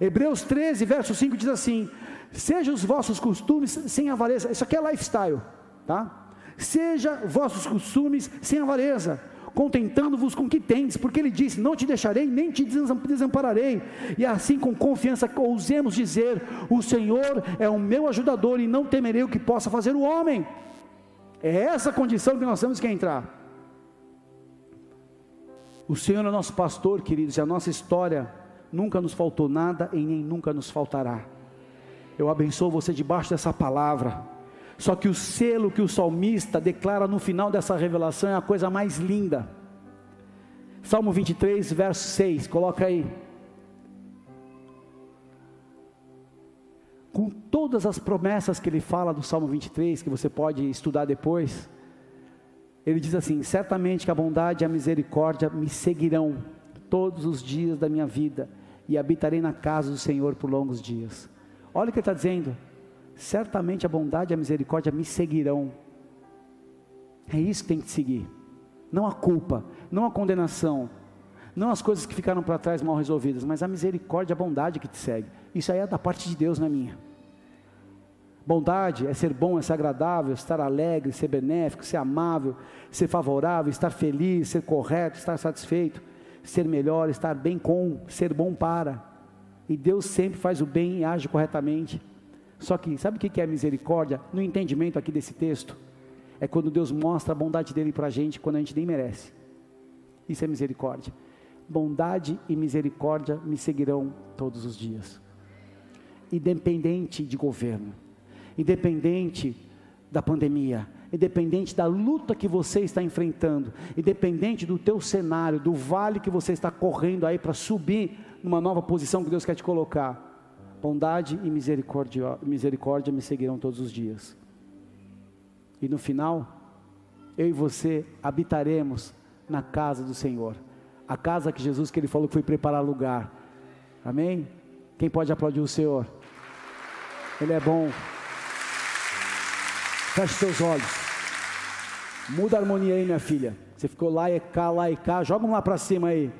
Hebreus 13, verso 5 diz assim: Sejam os vossos costumes sem avareza. Isso aqui é lifestyle, tá? Seja vossos costumes sem avareza, contentando-vos com o que tendes, porque ele disse: Não te deixarei, nem te desampararei. E assim, com confiança, ousemos dizer: O Senhor é o meu ajudador, e não temerei o que possa fazer o homem. É essa condição que nós temos que entrar. O Senhor é nosso pastor, queridos, e a nossa história nunca nos faltou nada e nem nunca nos faltará. Eu abençoo você debaixo dessa palavra. Só que o selo que o salmista declara no final dessa revelação é a coisa mais linda. Salmo 23, verso 6, coloca aí. Com todas as promessas que ele fala do Salmo 23, que você pode estudar depois, ele diz assim: Certamente que a bondade e a misericórdia me seguirão todos os dias da minha vida, e habitarei na casa do Senhor por longos dias. Olha o que ele está dizendo: Certamente a bondade e a misericórdia me seguirão. É isso que tem que seguir, não a culpa, não a condenação, não as coisas que ficaram para trás mal resolvidas, mas a misericórdia a bondade que te segue. Isso aí é da parte de Deus, não é minha. Bondade é ser bom, é ser agradável, estar alegre, ser benéfico, ser amável, ser favorável, estar feliz, ser correto, estar satisfeito, ser melhor, estar bem com, ser bom para. E Deus sempre faz o bem e age corretamente. Só que, sabe o que é misericórdia? No entendimento aqui desse texto, é quando Deus mostra a bondade dele para a gente quando a gente nem merece. Isso é misericórdia. Bondade e misericórdia me seguirão todos os dias independente de governo, independente da pandemia, independente da luta que você está enfrentando, independente do teu cenário, do vale que você está correndo aí para subir numa nova posição que Deus quer te colocar. Bondade e misericórdia, misericórdia me seguirão todos os dias. E no final, eu e você habitaremos na casa do Senhor. A casa que Jesus que ele falou que foi preparar lugar. Amém? Quem pode aplaudir o Senhor? Ele é bom. Feche seus olhos. Muda a harmonia aí, minha filha. Você ficou lá e cá, lá e cá. Joga um lá para cima aí.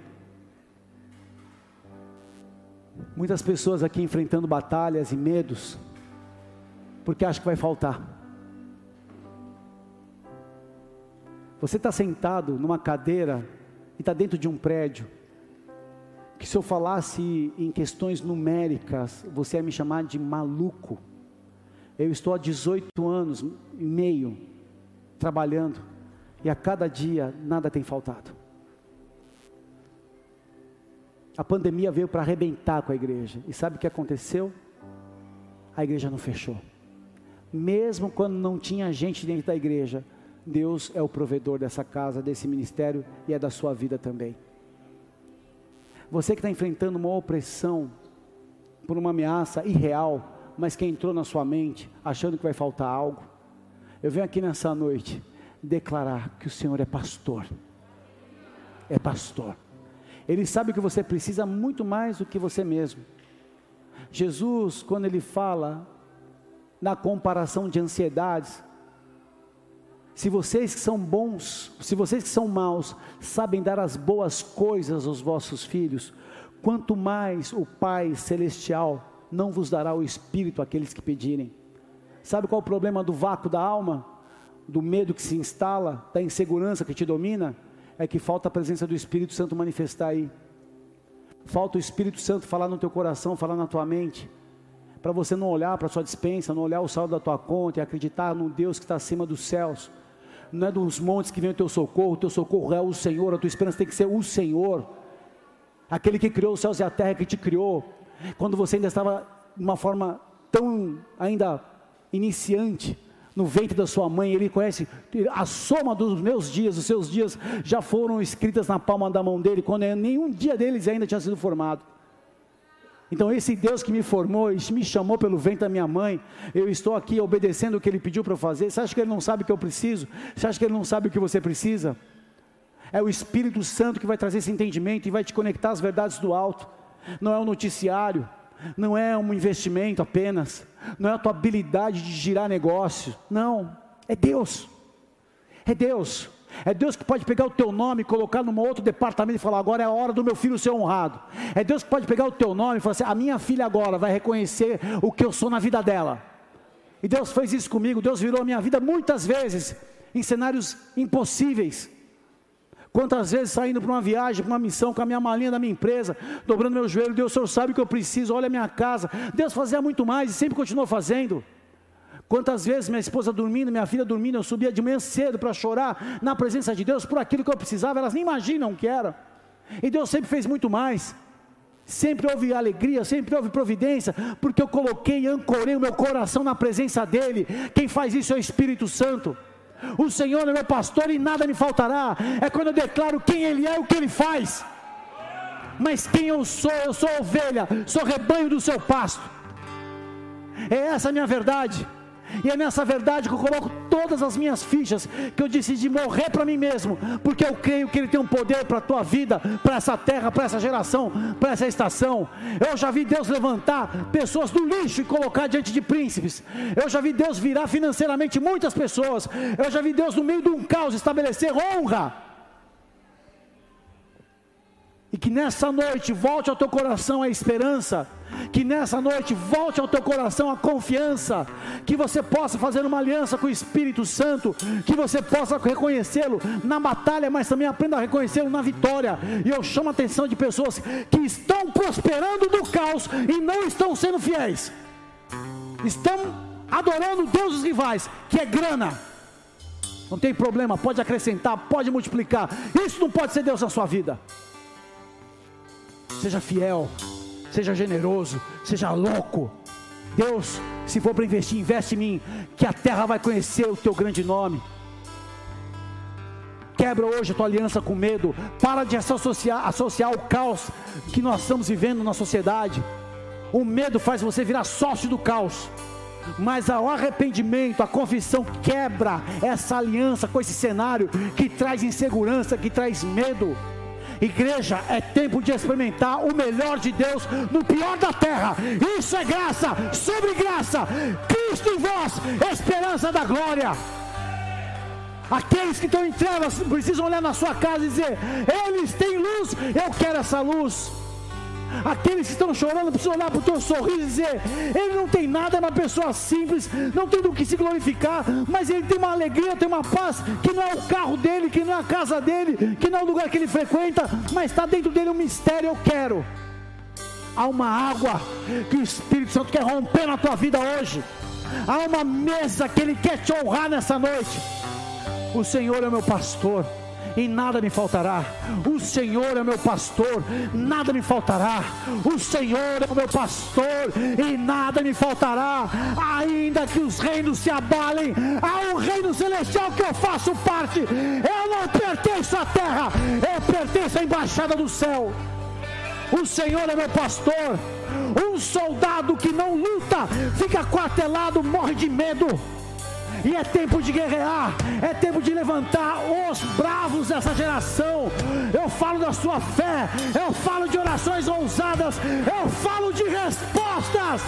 Muitas pessoas aqui enfrentando batalhas e medos. porque acha que vai faltar. Você está sentado numa cadeira e está dentro de um prédio. Que se eu falasse em questões numéricas, você ia me chamar de maluco. Eu estou há 18 anos e meio trabalhando e a cada dia nada tem faltado. A pandemia veio para arrebentar com a igreja. E sabe o que aconteceu? A igreja não fechou. Mesmo quando não tinha gente dentro da igreja, Deus é o provedor dessa casa, desse ministério e é da sua vida também. Você que está enfrentando uma opressão por uma ameaça irreal, mas que entrou na sua mente, achando que vai faltar algo, eu venho aqui nessa noite declarar que o Senhor é pastor. É pastor. Ele sabe que você precisa muito mais do que você mesmo. Jesus, quando ele fala na comparação de ansiedades, se vocês que são bons, se vocês que são maus, sabem dar as boas coisas aos vossos filhos, quanto mais o Pai celestial não vos dará o espírito àqueles que pedirem. Sabe qual é o problema do vácuo da alma? Do medo que se instala, da insegurança que te domina? É que falta a presença do Espírito Santo manifestar aí. Falta o Espírito Santo falar no teu coração, falar na tua mente. Para você não olhar para a sua dispensa, não olhar o saldo da tua conta e acreditar no Deus que está acima dos céus. Não é dos montes que vem o teu socorro, o teu socorro é o Senhor, a tua esperança tem que ser o Senhor. Aquele que criou os céus e a terra, que te criou. Quando você ainda estava de uma forma tão ainda iniciante, no ventre da sua mãe, Ele conhece a soma dos meus dias, os seus dias já foram escritas na palma da mão dele, quando nenhum dia deles ainda tinha sido formado. Então, esse Deus que me formou e me chamou pelo ventre da minha mãe, eu estou aqui obedecendo o que Ele pediu para eu fazer. Você acha que Ele não sabe o que eu preciso? Você acha que Ele não sabe o que você precisa? É o Espírito Santo que vai trazer esse entendimento e vai te conectar às verdades do alto. Não é o um noticiário, não é um investimento apenas, não é a tua habilidade de girar negócio, não, é Deus, é Deus, é Deus que pode pegar o teu nome e colocar num outro departamento e falar: agora é a hora do meu filho ser honrado. É Deus que pode pegar o teu nome e falar assim: a minha filha agora vai reconhecer o que eu sou na vida dela. E Deus fez isso comigo, Deus virou a minha vida muitas vezes em cenários impossíveis. Quantas vezes saindo para uma viagem, para uma missão, com a minha malinha da minha empresa, dobrando meu joelho, Deus, o Senhor sabe o que eu preciso, olha a minha casa. Deus fazia muito mais e sempre continuou fazendo. Quantas vezes minha esposa dormindo, minha filha dormindo, eu subia de manhã cedo para chorar na presença de Deus por aquilo que eu precisava, elas nem imaginam o que era. E Deus sempre fez muito mais. Sempre houve alegria, sempre houve providência, porque eu coloquei e ancorei o meu coração na presença dEle. Quem faz isso é o Espírito Santo. O Senhor é meu pastor e nada me faltará. É quando eu declaro quem Ele é e o que Ele faz. Mas quem eu sou? Eu sou ovelha, sou rebanho do seu pasto. É essa a minha verdade. E é nessa verdade que eu coloco todas as minhas fichas, que eu decidi morrer para mim mesmo, porque eu creio que Ele tem um poder para a tua vida, para essa terra, para essa geração, para essa estação. Eu já vi Deus levantar pessoas do lixo e colocar diante de príncipes. Eu já vi Deus virar financeiramente muitas pessoas. Eu já vi Deus no meio de um caos estabelecer honra e que nessa noite volte ao teu coração a esperança, que nessa noite volte ao teu coração a confiança, que você possa fazer uma aliança com o Espírito Santo, que você possa reconhecê-lo na batalha, mas também aprenda a reconhecê-lo na vitória. E eu chamo a atenção de pessoas que estão prosperando no caos e não estão sendo fiéis, estão adorando deuses rivais, que é grana. Não tem problema, pode acrescentar, pode multiplicar. Isso não pode ser Deus na sua vida. Seja fiel, seja generoso, seja louco. Deus, se for para investir, investe em mim, que a terra vai conhecer o teu grande nome. Quebra hoje a tua aliança com medo. Para de associar, associar o caos que nós estamos vivendo na sociedade. O medo faz você virar sócio do caos. Mas o arrependimento, a confissão quebra essa aliança com esse cenário que traz insegurança, que traz medo. Igreja, é tempo de experimentar o melhor de Deus no pior da terra. Isso é graça sobre graça. Cristo em vós, esperança da glória. Aqueles que estão em trevas precisam olhar na sua casa e dizer: Eles têm luz, eu quero essa luz. Aqueles que estão chorando precisam olhar para o teu sorriso e dizer: Ele não tem nada, é uma pessoa simples, não tem do que se glorificar, mas ele tem uma alegria, tem uma paz que não é o carro dele, que não é a casa dele, que não é o lugar que ele frequenta, mas está dentro dele um mistério. Eu quero. Há uma água que o Espírito Santo quer romper na tua vida hoje. Há uma mesa que ele quer te honrar nessa noite. O Senhor é meu pastor e nada me faltará. O Senhor é meu pastor, nada me faltará. O Senhor é meu pastor e nada me faltará. Ainda que os reinos se abalem, há um reino celestial que eu faço parte. Eu não pertenço à terra, eu pertenço à embaixada do céu. O Senhor é meu pastor. Um soldado que não luta, fica quartelado, morre de medo. E é tempo de guerrear, é tempo de levantar os bravos dessa geração. Eu falo da sua fé, eu falo de orações ousadas, eu falo de respostas.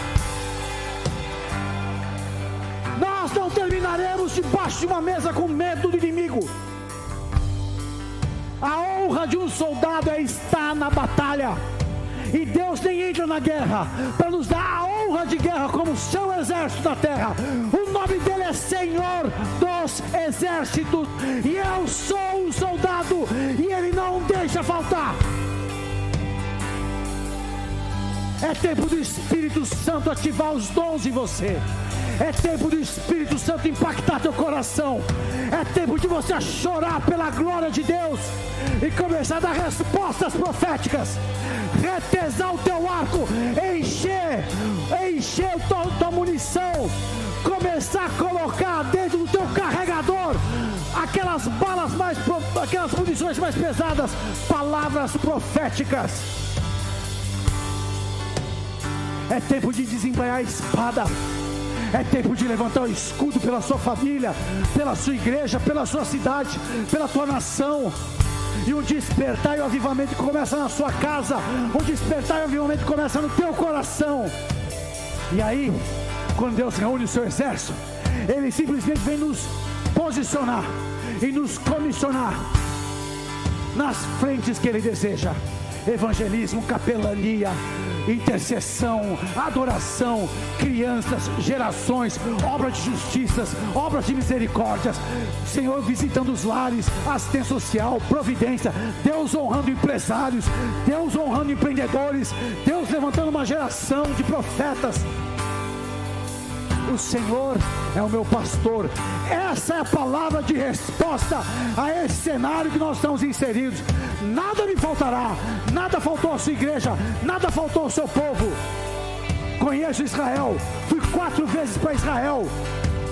Nós não terminaremos debaixo de uma mesa com medo do inimigo. A honra de um soldado é estar na batalha. E Deus nem entra na guerra para nos dar a honra de guerra como seu exército da terra. O nome dele é Senhor dos Exércitos. E eu sou um soldado e ele não deixa faltar. É tempo do Espírito Santo ativar os dons em você. É tempo do Espírito Santo impactar teu coração. É tempo de você chorar pela glória de Deus e começar a dar respostas proféticas. Retesar o teu arco, encher, encher tua, tua munição, começar a colocar dentro do teu carregador aquelas balas mais, aquelas munições mais pesadas, palavras proféticas. É tempo de desembanhar a espada. É tempo de levantar o escudo pela sua família, pela sua igreja, pela sua cidade, pela tua nação. E o despertar e o avivamento começa na sua casa. O despertar e o avivamento começa no teu coração. E aí, quando Deus reúne o seu exército, Ele simplesmente vem nos posicionar e nos comissionar nas frentes que Ele deseja evangelismo, capelania, intercessão, adoração, crianças, gerações, obras de justiças, obras de misericórdias, Senhor visitando os lares, assistência social, providência, Deus honrando empresários, Deus honrando empreendedores, Deus levantando uma geração de profetas. O Senhor é o meu pastor. Essa é a palavra de resposta a esse cenário que nós estamos inseridos. Nada me faltará, nada faltou à sua igreja, nada faltou ao seu povo. Conheço Israel, fui quatro vezes para Israel.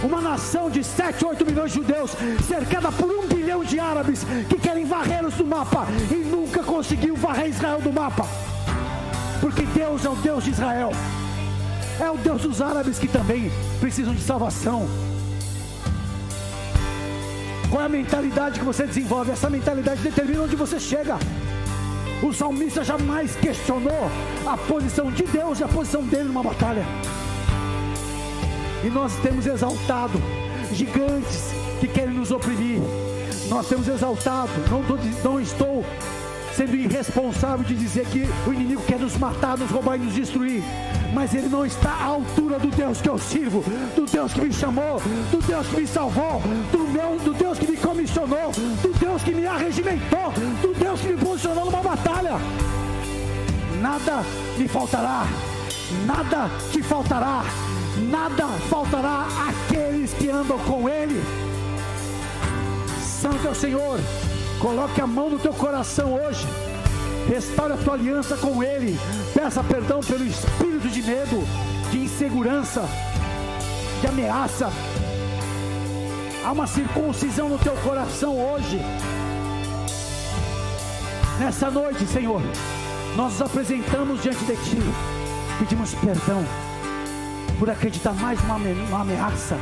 Uma nação de 7, 8 milhões de judeus, cercada por um bilhão de árabes que querem varrê-los do mapa e nunca conseguiu varrer Israel do mapa. Porque Deus é o Deus de Israel é o Deus dos árabes que também precisam de salvação. Qual é a mentalidade que você desenvolve? Essa mentalidade determina onde você chega. O salmista jamais questionou a posição de Deus e a posição dele numa batalha. E nós temos exaltado gigantes que querem nos oprimir. Nós temos exaltado, não, não estou sendo irresponsável de dizer que o inimigo quer nos matar, nos roubar e nos destruir. Mas ele não está à altura do Deus que eu sirvo, do Deus que me chamou, do Deus que me salvou, do, meu, do Deus que me comissionou, do Deus que me arregimentou, do Deus que me posicionou numa batalha. Nada me faltará, nada te faltará, nada faltará àqueles que andam com Ele. Santo é o Senhor. Coloque a mão no teu coração hoje. Restaure a tua aliança com Ele. Peça perdão pelo espírito de medo, de insegurança, de ameaça. Há uma circuncisão no teu coração hoje. Nessa noite, Senhor, nós nos apresentamos diante de Ti. Pedimos perdão por acreditar mais numa ameaça,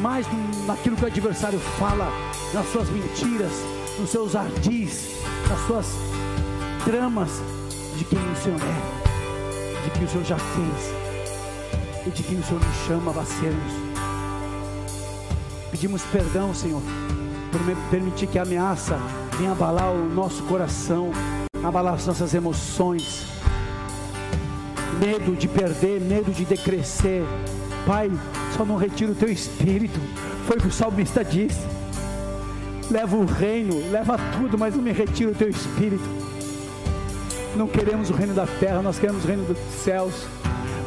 mais naquilo que o adversário fala, nas suas mentiras nos seus ardis, nas suas tramas de quem o Senhor é, de que o Senhor já fez e de quem o Senhor nos chama a sermos. Pedimos perdão, Senhor, por permitir que a ameaça venha abalar o nosso coração, abalar as nossas emoções. medo de perder, medo de decrescer. Pai, só não retira o teu espírito. Foi o que o salmista disse. Leva o reino, leva tudo, mas não me retira o teu espírito. Não queremos o reino da terra, nós queremos o reino dos céus.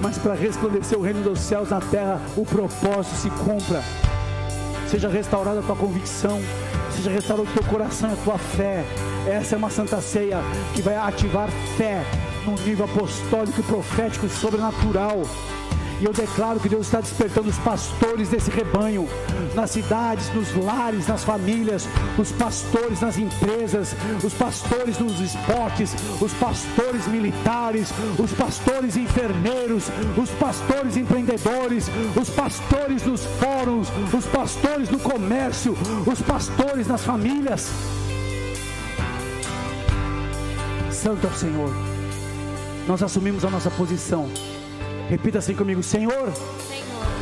Mas para resplandecer o reino dos céus na terra, o propósito se cumpra. Seja restaurada a tua convicção, seja restaurado o teu coração e a tua fé. Essa é uma santa ceia que vai ativar fé no nível apostólico e profético sobrenatural. E eu declaro que Deus está despertando os pastores desse rebanho, nas cidades, nos lares, nas famílias, os pastores nas empresas, os pastores nos esportes, os pastores militares, os pastores enfermeiros, os pastores empreendedores, os pastores nos fóruns, os pastores no comércio, os pastores nas famílias. Santo é o Senhor. Nós assumimos a nossa posição Repita assim comigo, Senhor.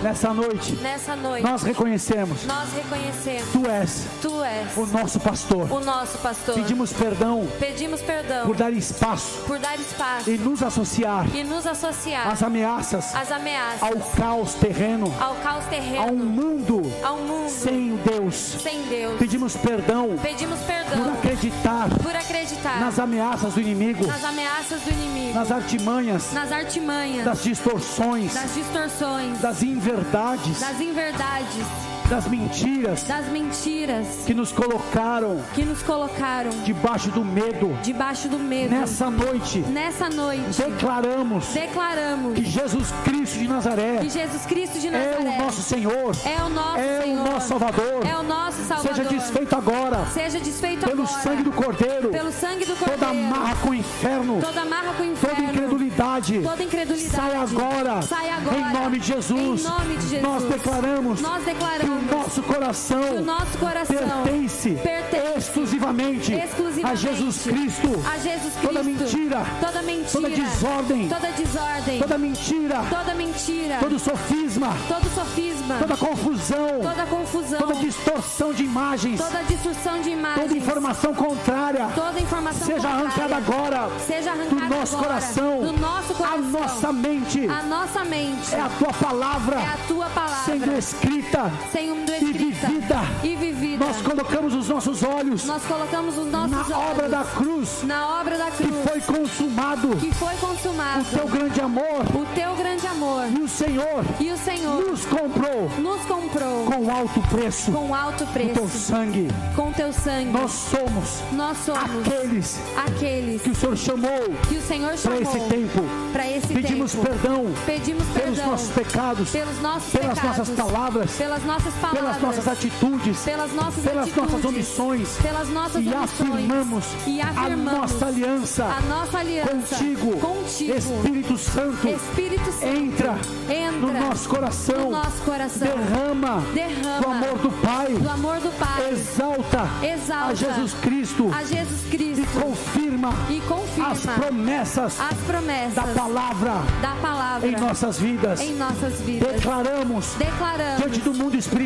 Nessa noite, nessa noite, nós reconhecemos, nós reconhecemos, Tu és, Tu és o nosso pastor, o nosso pastor. Pedimos perdão, pedimos perdão por dar espaço, por dar espaço e nos associar, e nos associar às ameaças, às ameaças, ao caos terreno, ao caos terreno, a um mundo, mundo sem Deus, sem Deus. Pedimos perdão, pedimos perdão por acreditar, por acreditar nas ameaças do inimigo, nas ameaças do inimigo, nas artimanhas, nas artimanhas, das distorções, das distorções, das inverdades, das inverdades, das mentiras, das mentiras que nos colocaram, que nos colocaram debaixo do medo, debaixo do medo. Nessa noite, nessa noite, declaramos, declaramos que Jesus Cristo de Nazaré, que Jesus Cristo de Nazaré é o nosso Senhor, é o nosso é Senhor, o nosso Salvador, é o nosso Salvador. Seja desfeito agora, seja desfeito pelo agora, sangue do Cordeiro, pelo sangue do Cordeiro, toda amarra com o inferno, toda amarra com o inferno, toda incredulidade, toda incredulidade, sai agora, sai agora, em nome de Jesus, em nome de Jesus. nós declaramos, nós declaramos o nosso coração, o nosso coração pertence, pertence exclusivamente, exclusivamente a Jesus Cristo, a Jesus Cristo, toda mentira, toda mentira, toda desordem, toda desordem, toda mentira, toda mentira, todo sofisma, todo sofisma, toda confusão, toda confusão, toda distorção de imagens, toda distorção de imagens, toda informação contrária, toda informação seja arrancada agora, seja arrancada do nosso agora, coração, do nosso coração, a nossa mente, a nossa mente, é a tua palavra, é a tua palavra, sendo escrita, sendo escrita e vivida, e vivida. Nós colocamos os nossos olhos, nós colocamos os nossos na olhos obra da cruz, na obra da cruz, que foi consumado, que foi consumado, o teu grande amor, o teu grande amor, e o Senhor, e o Senhor nos comprou, nos comprou com alto preço, com alto preço, com teu sangue, com teu sangue. Nós somos, nós somos aqueles, aqueles que o Senhor chamou, que o Senhor chamou para esse tempo. Para esse Pedimos tempo. perdão, pedimos pelos perdão nossos pecados, pelos nossos pelas pecados, nossas palavras, pelas nossas palavras, pelas nossas atitudes, pelas nossas pelas atitudes, nossas omissões, pelas nossas e omissões, afirmamos, e afirmamos a nossa aliança, a nossa aliança contigo, contigo, Espírito Santo, Espírito Santo, entra, entra no nosso coração, no nosso coração, derrama, derrama do amor do Pai, do amor do Pai, exalta, exalta a Jesus Cristo, a Jesus Cristo e confirma, e confirma as promessas, as promessas da palavra, da palavra em nossas vidas, em nossas vidas. Declaramos, declaramos diante do mundo espiritual,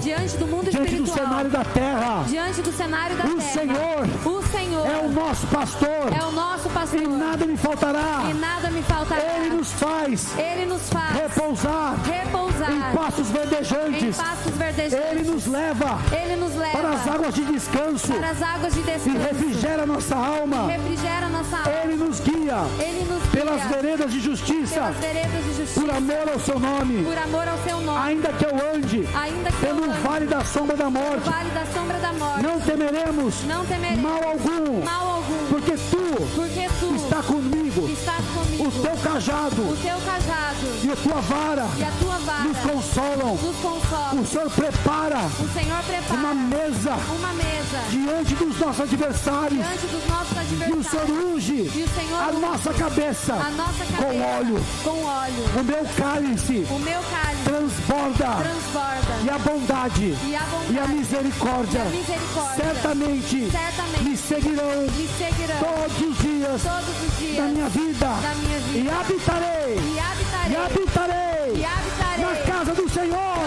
diante do mundo diante espiritual, do cenário da terra, diante do cenário da o terra, Senhor, o Senhor é o nosso pastor, é o nosso pastor, e nada me faltará, e nada me faltará. Ele nos faz, Ele nos faz repousar, repousar em pastos verdejantes, em pastos verdejantes. Ele nos leva, Ele nos leva para as águas de descanso, para as águas de descanso, e refrigera nossa alma, refrigera nossa alma. Ele nos guia, Ele nos guia pelas veredas de justiça, pelas veredas de justiça, por amor ao seu nome, por amor ao seu nome, ainda que eu ande, ainda pelo vale da sombra da morte, vale da sombra da morte, não temeremos, não temeremos mal algum, mal algum, porque tu, porque tu está comigo, estás comigo, o teu cajado, o teu cajado e a tua vara, e a tua vara nos consolam, nos consola. o Senhor prepara O Senhor prepara uma mesa uma mesa diante dos nossos adversários, diante dos nossos e o adversários. Senhor unge E o Senhor a nossa cabeça a nossa cabeça com óleo, com óleo. o meu cálice O meu cálice transborda, transborda. E a bondade. E a bondade. E a misericórdia. E a misericórdia. Certamente certamente me seguirão me seguirão todos os dias todos os dias da minha vida. da minha vida. e habitarei. E habitarei. E habitarei e habitarei. na casa do Senhor.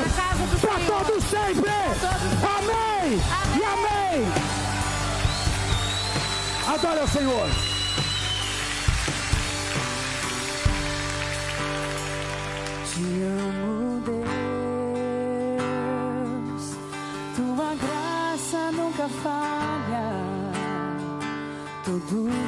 Para todos sempre. todos Amém. E amém. Adore ao Senhor. Te amo, falha. Todos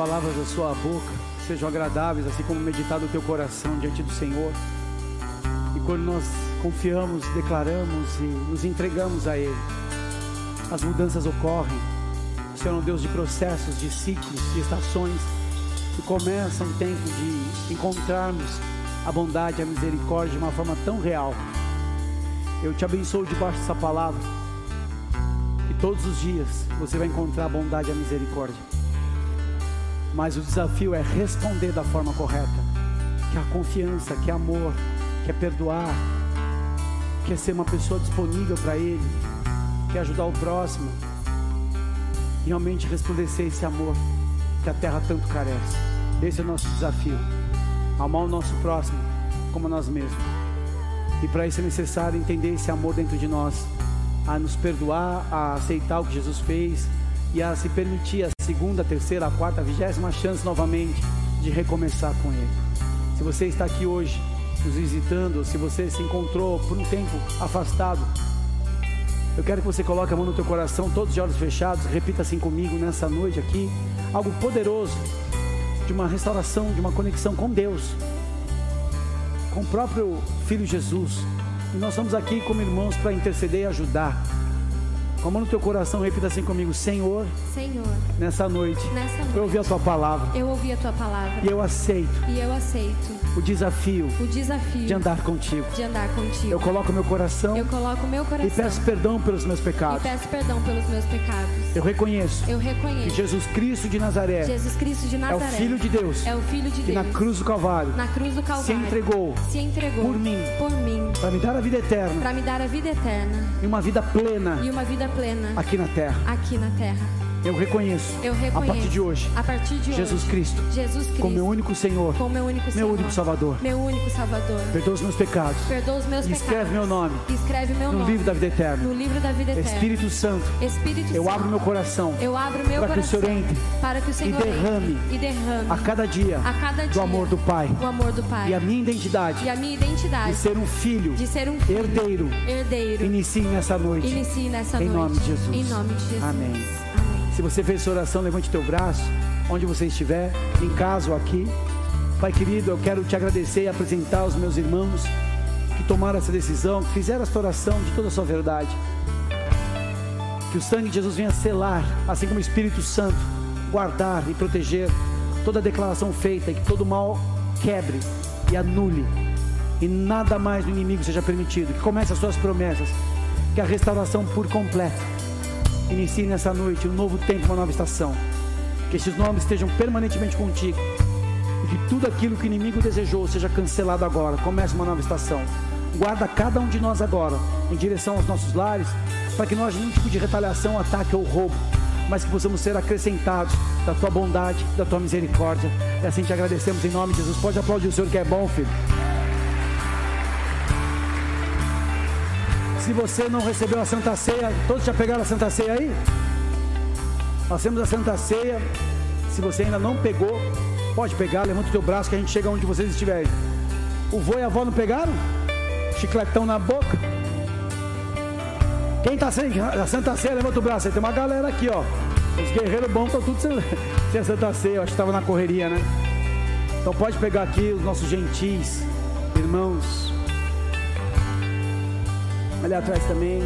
palavras da sua boca sejam agradáveis, assim como meditar no teu coração diante do Senhor. E quando nós confiamos, declaramos e nos entregamos a Ele, as mudanças ocorrem. O Senhor é um Deus de processos, de ciclos, de estações. E começa um tempo de encontrarmos a bondade, a misericórdia de uma forma tão real. Eu te abençoo debaixo dessa palavra. E todos os dias você vai encontrar a bondade e a misericórdia. Mas o desafio é responder da forma correta. Que a confiança, que é amor, que é perdoar, que é ser uma pessoa disponível para Ele, que é ajudar o próximo. E realmente resplandecer esse amor que a terra tanto carece. Esse é o nosso desafio. Amar o nosso próximo como a nós mesmos. E para isso é necessário entender esse amor dentro de nós, a nos perdoar, a aceitar o que Jesus fez e a se permitir a segunda, a terceira, a quarta, a vigésima chance novamente de recomeçar com Ele. Se você está aqui hoje nos visitando, se você se encontrou por um tempo afastado, eu quero que você coloque a mão no teu coração, todos de olhos fechados, repita assim comigo nessa noite aqui, algo poderoso de uma restauração, de uma conexão com Deus, com o próprio Filho Jesus. E nós estamos aqui como irmãos para interceder e ajudar. Com a mão no teu coração, repita assim comigo: Senhor, Senhor, nessa noite, nessa eu noite ouvi a tua palavra eu ouvi a tua palavra e eu aceito e eu aceito o desafio o desafio de andar contigo. de andar contigo. Eu coloco meu coração Eu coloco meu coração e peço perdão pelos meus e pecados. peço perdão pelos meus pecados. Eu reconheço Eu que reconheço Jesus Cristo de Nazaré Jesus Cristo de é o Nazaré Filho de Deus é o Filho de que na Deus cruz do Calvário na cruz do se Calvário entregou se entregou por mim. por mim para me dar a vida eterna para me dar a vida eterna e uma vida plena e uma vida plena aqui na terra. aqui na terra. Eu reconheço Eu a reconheço partir de hoje a partir de Jesus hoje, Cristo Jesus Cristo como meu único Senhor, como meu único meu Senhor, único Salvador. meu único Salvador. Perdoa os meus pecados. Perdoa os meus E pecados. escreve meu nome Escreve meu no nome livro da vida eterna. no livro da vida eterna. Espírito Santo, Espírito eu Santo, abro meu coração eu abro meu para que o coração Senhor entre para que o Senhor derrame entre e derrame a cada dia a cada do dia amor do Pai o amor do Pai e a minha identidade e a minha identidade de ser um filho de ser um filho herdeiro. herdeiro. Inicie nessa noite. Inicie nessa Em noite. nome de Jesus. Em nome de Jesus. Amém. Se você fez essa oração, levante teu braço, onde você estiver, em casa ou aqui. Pai querido, eu quero te agradecer e apresentar os meus irmãos que tomaram essa decisão, que fizeram essa oração de toda a sua verdade. Que o sangue de Jesus venha selar, assim como o Espírito Santo, guardar e proteger toda a declaração feita, e que todo mal quebre e anule, e nada mais do inimigo seja permitido. Que comece as suas promessas, que a restauração por completo inicie nessa noite um novo tempo, uma nova estação. Que estes nomes estejam permanentemente contigo. E que tudo aquilo que o inimigo desejou seja cancelado agora. Comece uma nova estação. Guarda cada um de nós agora em direção aos nossos lares, para que não haja nenhum tipo de retaliação, ataque ou roubo, mas que possamos ser acrescentados da tua bondade, da tua misericórdia. E assim te agradecemos em nome de Jesus. Pode aplaudir o Senhor que é bom, filho. Se você não recebeu a Santa Ceia, todos já pegaram a Santa Ceia aí? Nós temos a Santa Ceia. Se você ainda não pegou, pode pegar, levanta o teu braço que a gente chega onde vocês estiverem. O vô e a avó não pegaram? Chicletão na boca? Quem está sem a Santa Ceia, levanta o braço. Aí tem uma galera aqui, ó. Os guerreiros bons estão tudo sem, (laughs) sem a Santa Ceia. Eu acho que estava na correria, né? Então pode pegar aqui os nossos gentis, irmãos. Ali atrás também.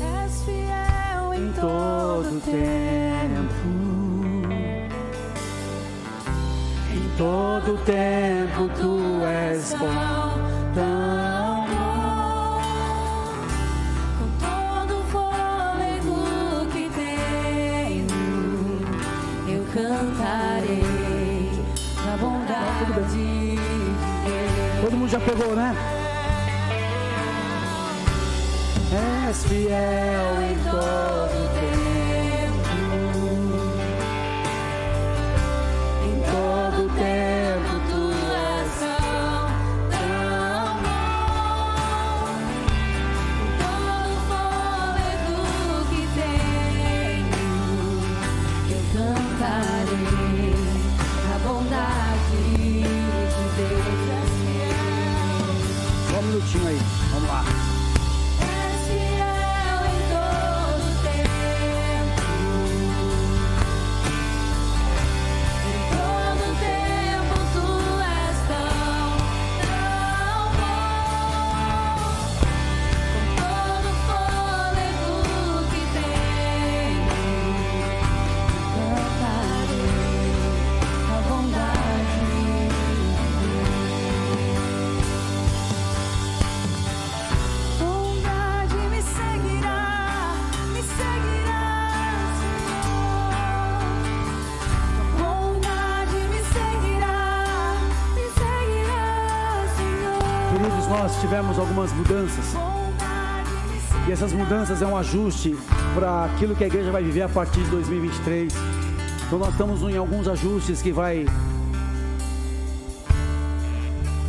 És fiel em todo tempo. Em todo tempo tu és bom, tão bom. Já pegou, né? És fiel em todo tivemos algumas mudanças. E essas mudanças é um ajuste para aquilo que a igreja vai viver a partir de 2023. Então nós estamos em alguns ajustes que vai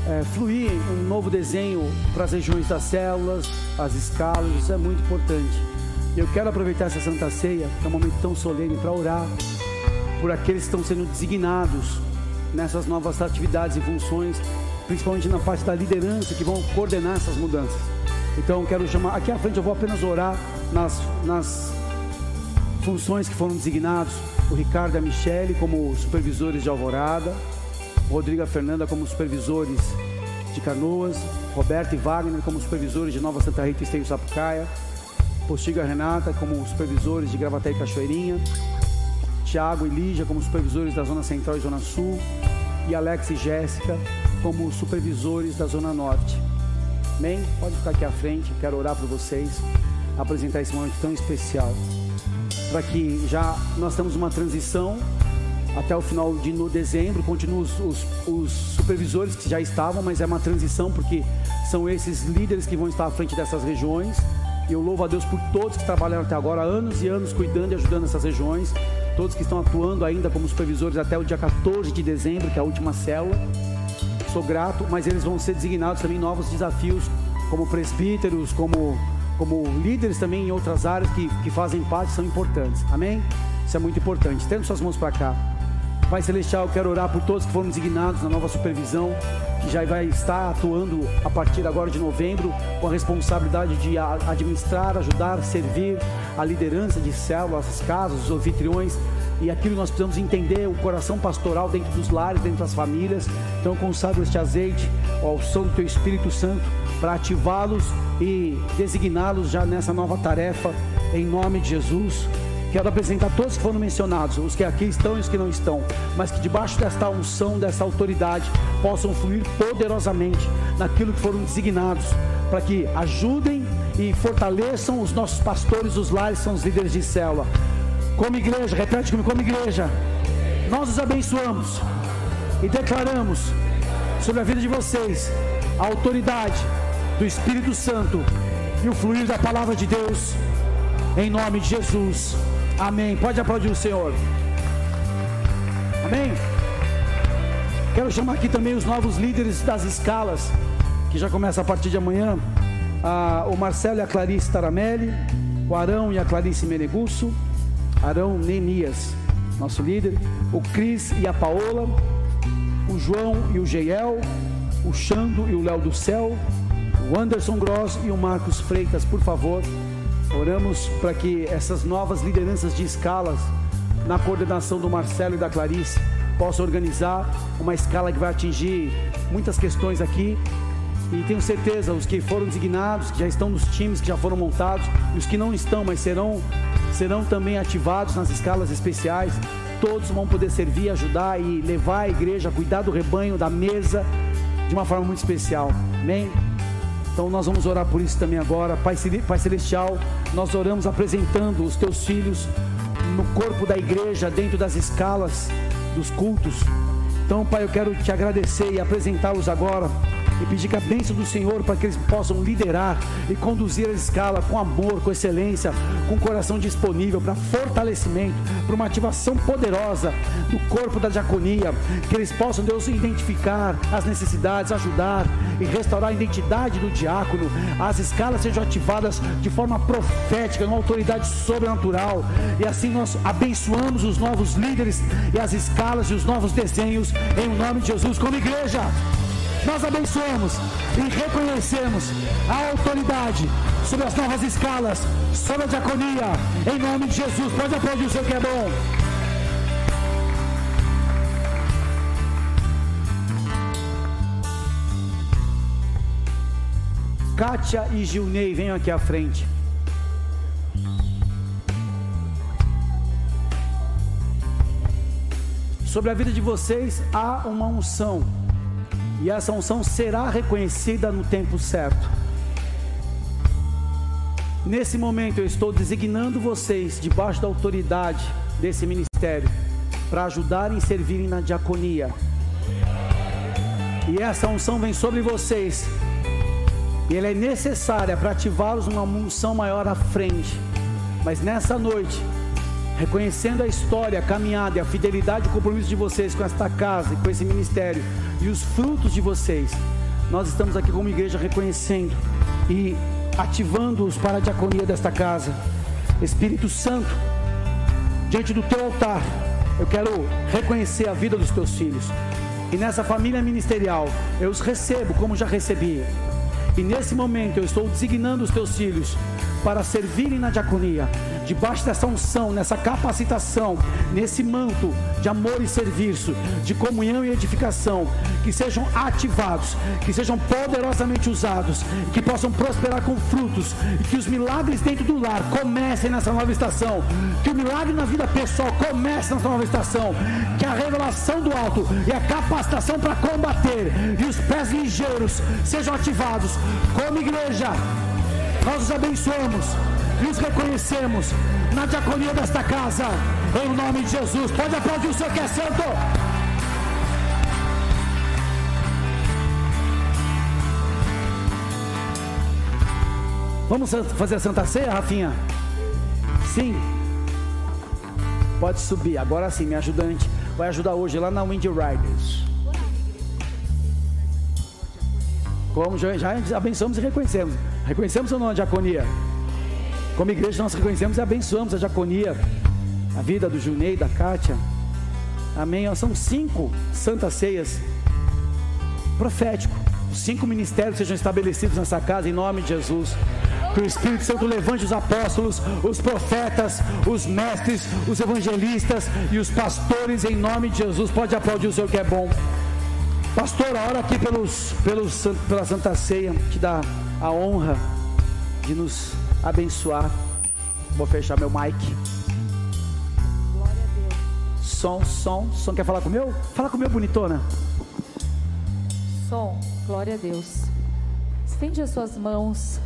é, fluir um novo desenho para as regiões das células, as escalas, isso é muito importante. Eu quero aproveitar essa Santa Ceia, que é um momento tão solene, para orar por aqueles que estão sendo designados nessas novas atividades e funções, principalmente na parte da liderança, que vão coordenar essas mudanças. Então, quero chamar, aqui à frente eu vou apenas orar nas, nas funções que foram designados, o Ricardo e a Michele como supervisores de alvorada, Rodrigo e a Fernanda como supervisores de Canoas, Roberto e Wagner como supervisores de Nova Santa Rita e Esteio Sapucaia, Postiga e Renata como supervisores de Gravataí e Cachoeirinha, Tiago e Lígia como supervisores da Zona Central e Zona Sul, e Alex e Jéssica como supervisores da Zona Norte. Amém? Pode ficar aqui à frente, quero orar por vocês, apresentar esse momento tão especial. Para que já nós temos uma transição até o final de dezembro, continuam os, os, os, supervisores que já estavam, mas é uma transição porque são esses líderes que vão estar à frente dessas regiões. E eu louvo a Deus por todos que trabalharam até agora, anos e anos cuidando e ajudando essas regiões, todos que estão atuando ainda como supervisores até o dia 14 de dezembro, que é a última célula. Sou grato, mas eles vão ser designados também novos desafios, como presbíteros, como, como líderes também em outras áreas que, que fazem parte, são importantes. Amém? Isso é muito importante. Tendo suas mãos para cá. Pai Celestial, eu quero orar por todos que foram designados na nova supervisão, que já vai estar atuando a partir agora de novembro, com a responsabilidade de administrar, ajudar, servir a liderança de células, as casas, os anfitriões, e aquilo nós precisamos entender o coração pastoral dentro dos lares, dentro das famílias. Então, consagro este azeite ao som do Teu Espírito Santo para ativá-los e designá-los já nessa nova tarefa, em nome de Jesus. Quero apresentar todos que foram mencionados, os que aqui estão e os que não estão, mas que debaixo desta unção, dessa autoridade, possam fluir poderosamente naquilo que foram designados, para que ajudem e fortaleçam os nossos pastores, os lares, são os líderes de célula. Como igreja, repete comigo, como igreja, nós os abençoamos e declaramos sobre a vida de vocês a autoridade do Espírito Santo e o fluir da palavra de Deus, em nome de Jesus. Amém. Pode aplaudir o Senhor. Amém. Quero chamar aqui também os novos líderes das escalas, que já começa a partir de amanhã. Ah, o Marcelo e a Clarice Taramelli, o Arão e a Clarice Menegusso, Arão Nemias, nosso líder, o Cris e a Paola, o João e o Geiel, o Xando e o Léo do Céu, o Anderson Gross e o Marcos Freitas, por favor. Oramos para que essas novas lideranças de escalas, na coordenação do Marcelo e da Clarice, possam organizar uma escala que vai atingir muitas questões aqui. E tenho certeza, os que foram designados, que já estão nos times, que já foram montados, e os que não estão, mas serão, serão também ativados nas escalas especiais, todos vão poder servir, ajudar e levar a igreja, cuidar do rebanho, da mesa, de uma forma muito especial. Amém? Então nós vamos orar por isso também agora. Pai, Pai Celestial, nós oramos apresentando os teus filhos no corpo da igreja, dentro das escalas dos cultos. Então, Pai, eu quero te agradecer e apresentá-los agora e pedir que a bênção do Senhor para que eles possam liderar e conduzir a escala com amor, com excelência, com coração disponível para fortalecimento, para uma ativação poderosa do corpo da diaconia, que eles possam, Deus, identificar as necessidades, ajudar e restaurar a identidade do diácono, as escalas sejam ativadas de forma profética, numa autoridade sobrenatural, e assim nós abençoamos os novos líderes e as escalas e os novos desenhos em nome de Jesus como igreja nós abençoamos e reconhecemos a autoridade sobre as novas escalas, sobre a diaconia, em nome de Jesus. Pode aplaudir o seu que é bom. Kátia e Gilney, venham aqui à frente. Sobre a vida de vocês há uma unção e essa unção será reconhecida no tempo certo. Nesse momento eu estou designando vocês debaixo da autoridade desse ministério para ajudarem e servirem na diaconia. E essa unção vem sobre vocês. E ela é necessária para ativá-los uma unção maior à frente. Mas nessa noite, reconhecendo a história, a caminhada e a fidelidade e o compromisso de vocês com esta casa e com esse ministério e os frutos de vocês, nós estamos aqui como igreja reconhecendo e ativando-os para a diaconia desta casa. Espírito Santo, diante do teu altar, eu quero reconhecer a vida dos teus filhos. E nessa família ministerial, eu os recebo como já recebi. E nesse momento eu estou designando os teus filhos para servirem na diaconia, debaixo dessa unção, nessa capacitação, nesse manto de amor e serviço, de comunhão e edificação, que sejam ativados, que sejam poderosamente usados, que possam prosperar com frutos, e que os milagres dentro do lar comecem nessa nova estação, que o milagre na vida pessoal comece nessa nova estação, que a revelação do alto e a capacitação para combater e os pés ligeiros sejam ativados como igreja. Nós os abençoamos e os reconhecemos na diaconia desta casa, em nome de Jesus. Pode aplaudir o Senhor que é santo. Vamos fazer a Santa Ceia, Rafinha? Sim. Pode subir. Agora sim, minha ajudante vai ajudar hoje lá na Wind Riders. Como já, já abençoamos e reconhecemos. Reconhecemos ou não a diaconia? Como igreja nós reconhecemos e abençoamos a diaconia, a vida do Junei, da Kátia. Amém. São cinco santas ceias profético. Os cinco ministérios sejam estabelecidos nessa casa em nome de Jesus. Que o Espírito Santo levante os apóstolos, os profetas, os mestres, os evangelistas e os pastores em nome de Jesus. Pode aplaudir o Senhor que é bom. Pastor, ora aqui pelos, pelos, pela Santa Ceia, te dá a honra de nos abençoar. Vou fechar meu mic. Glória a Deus. Som, som, som. Quer falar com o meu? Fala com o meu, bonitona. Som, glória a Deus. Estende as suas mãos.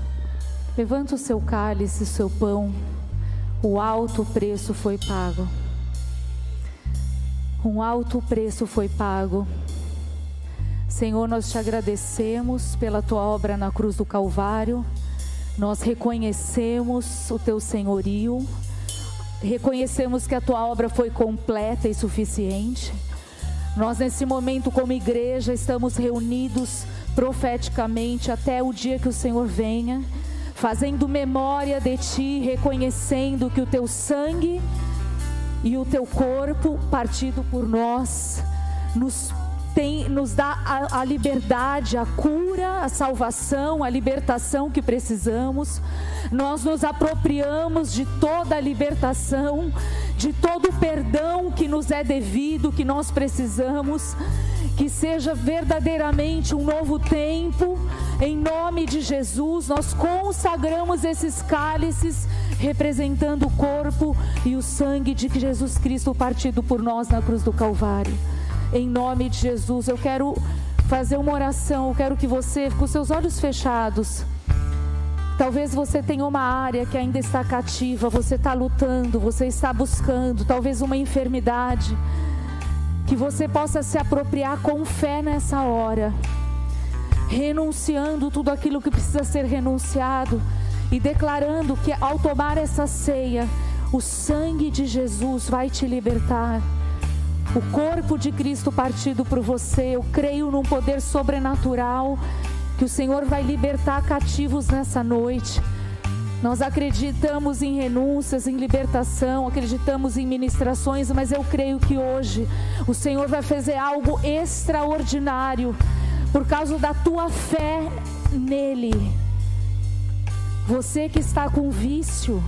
Levanta o seu cálice, o seu pão. O alto preço foi pago. Um alto preço foi pago. Senhor, nós te agradecemos pela tua obra na cruz do Calvário. Nós reconhecemos o teu senhorio. Reconhecemos que a tua obra foi completa e suficiente. Nós, nesse momento, como igreja, estamos reunidos profeticamente até o dia que o Senhor venha, fazendo memória de Ti, reconhecendo que o Teu sangue e o Teu corpo, partido por nós, nos tem, nos dá a, a, liberdade, a cura, a salvação, a libertação que precisamos. Nós nos apropriamos de toda a libertação, de todo o perdão que nos é devido, que nós precisamos. Que seja verdadeiramente um novo tempo, em nome de Jesus, nós consagramos esses cálices, representando o corpo e o sangue de Jesus Cristo partido por nós na cruz do Calvário em nome de Jesus. Eu quero fazer uma oração, eu quero que você, com seus olhos fechados, talvez você tenha uma área que ainda está cativa, você está lutando, você está buscando, talvez uma enfermidade, que você possa se apropriar com fé nessa hora, renunciando tudo aquilo que precisa ser renunciado e declarando que ao tomar essa ceia, o sangue de Jesus vai te libertar o corpo de Cristo partido por você. Eu creio num poder sobrenatural que o Senhor vai libertar cativos nessa noite. Nós acreditamos em renúncias, em libertação, acreditamos em ministrações, mas eu creio que hoje o Senhor vai fazer algo extraordinário por causa da tua fé nele. Você que está com vício,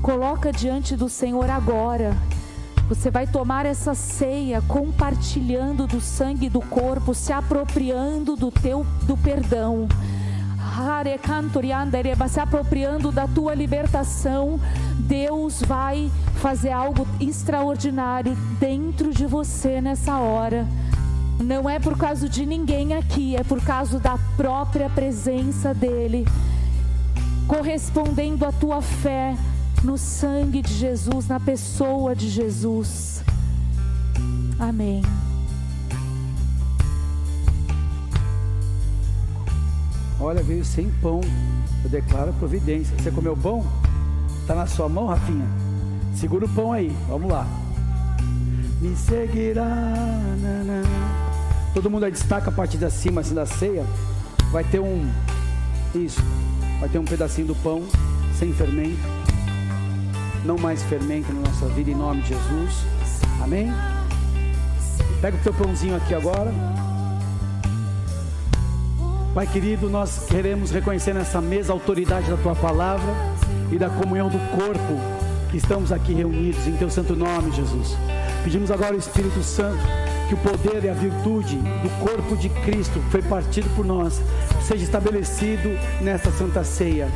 coloca diante do Senhor agora você vai tomar essa ceia compartilhando do sangue do corpo, se apropriando do teu do perdão. Se apropriando da tua libertação, Deus vai fazer algo extraordinário dentro de você nessa hora. Não é por causa de ninguém aqui, é por causa da própria presença dEle, correspondendo à tua fé no sangue de Jesus, na pessoa de Jesus. Amém. Olha, veio sem pão. Eu declaro providência. Você comeu pão? Está na sua mão, Rafinha? Segura o pão aí. Vamos lá. Me seguirá. Todo mundo aí destaca a parte de cima assim da ceia. Vai ter um. Isso. Vai ter um pedacinho do pão sem fermento não mais fermento na nossa vida, em nome de Jesus. Amém? Pega o teu pãozinho aqui agora. Pai querido, nós queremos reconhecer nessa mesa a autoridade da tua palavra. e da comunhão do corpo que estamos aqui reunidos em Teu santo nome, Jesus. Pedimos agora ao Espírito Santo que o poder e a virtude do corpo de Cristo que foi partido por nós seja estabelecido nesta santa ceia.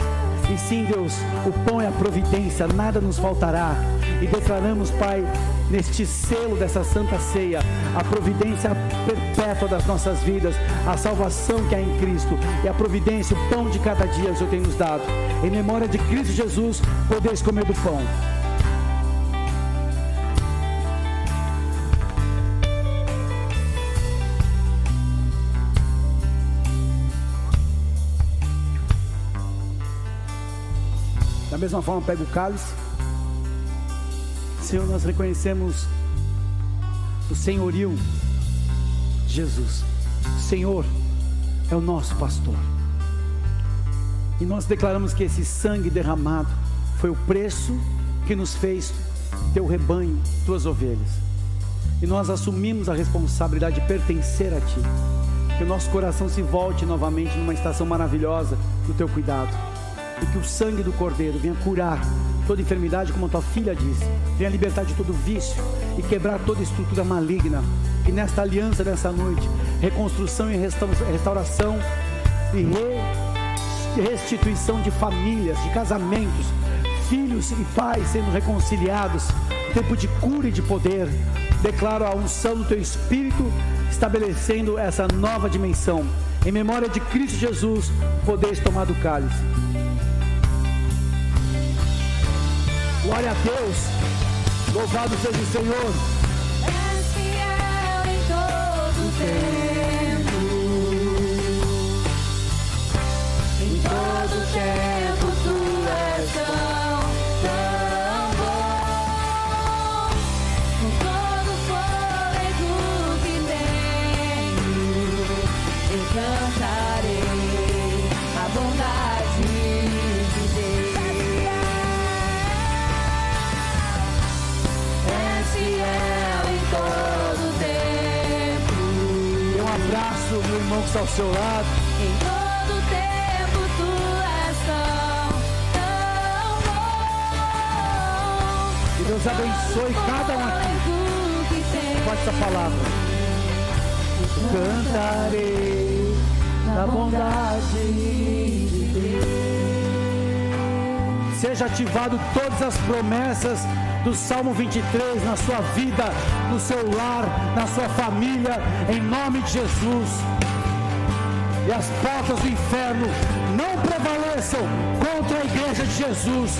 E sim, Deus, o pão é a providência, nada nos faltará. E declaramos, Pai, neste selo dessa santa ceia, a providência perpétua das nossas vidas, a salvação que há em Cristo e a providência, o pão de cada dia que o Senhor tem nos dado. Em memória de Cristo Jesus, podeis comer do pão. Da mesma forma, pega o cálice. Senhor, nós reconhecemos o senhorio de Jesus. O Senhor é o nosso pastor. E nós declaramos que esse sangue derramado foi o preço que nos fez teu rebanho, tuas ovelhas. E nós assumimos a responsabilidade de pertencer a ti. Que o nosso coração se volte novamente numa estação maravilhosa do teu cuidado e que o sangue do Cordeiro venha curar toda enfermidade, como a tua filha disse, venha libertar de todo vício e quebrar toda estrutura maligna. Que nesta aliança, nessa noite, reconstrução e restauração e re restituição de famílias, de casamentos, filhos e pais sendo reconciliados, tempo de cura e de poder. Declaro a unção do teu Espírito estabelecendo essa nova dimensão. Em memória de Cristo Jesus, podeis tomar do cálice. Glória a Deus. Louvado seja o Senhor. És fiel em todo tempo. Em todo tempo tu és tão, irmão que está ao seu lado. Em todo tempo tu és tão, tão bom. Que Deus abençoe cada um aqui. Com essa palavra. Cantarei da bondade de Deus. Seja ativado todas as promessas do Salmo 23 na sua vida, no seu lar, na sua família, em nome de Jesus. E as portas do inferno não prevaleçam contra a igreja de Jesus.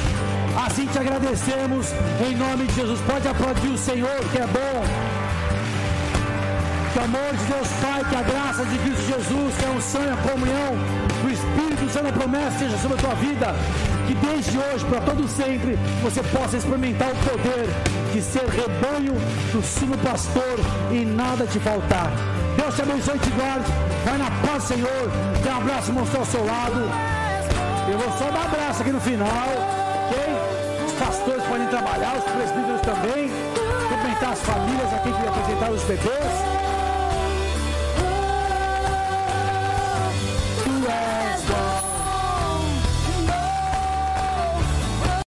Assim te agradecemos em nome de Jesus. Pode aplaudir o Senhor, que é bom. Que o amor de Deus Pai, que a graça de Cristo Jesus, que a unção e a comunhão do Espírito Santo, a promessa seja sobre a tua vida. Que desde hoje, para todo sempre, você possa experimentar o poder de ser rebanho do sumo pastor e nada te faltar. Deus te abençoe e te guarde. Vai na Senhor. Tem um abraço, mostrou ao seu lado. Eu vou só dar abraço aqui no final, ok? Os pastores podem trabalhar, os presbíteros também. Cumprimentar as famílias aqui que apresentaram os bebês.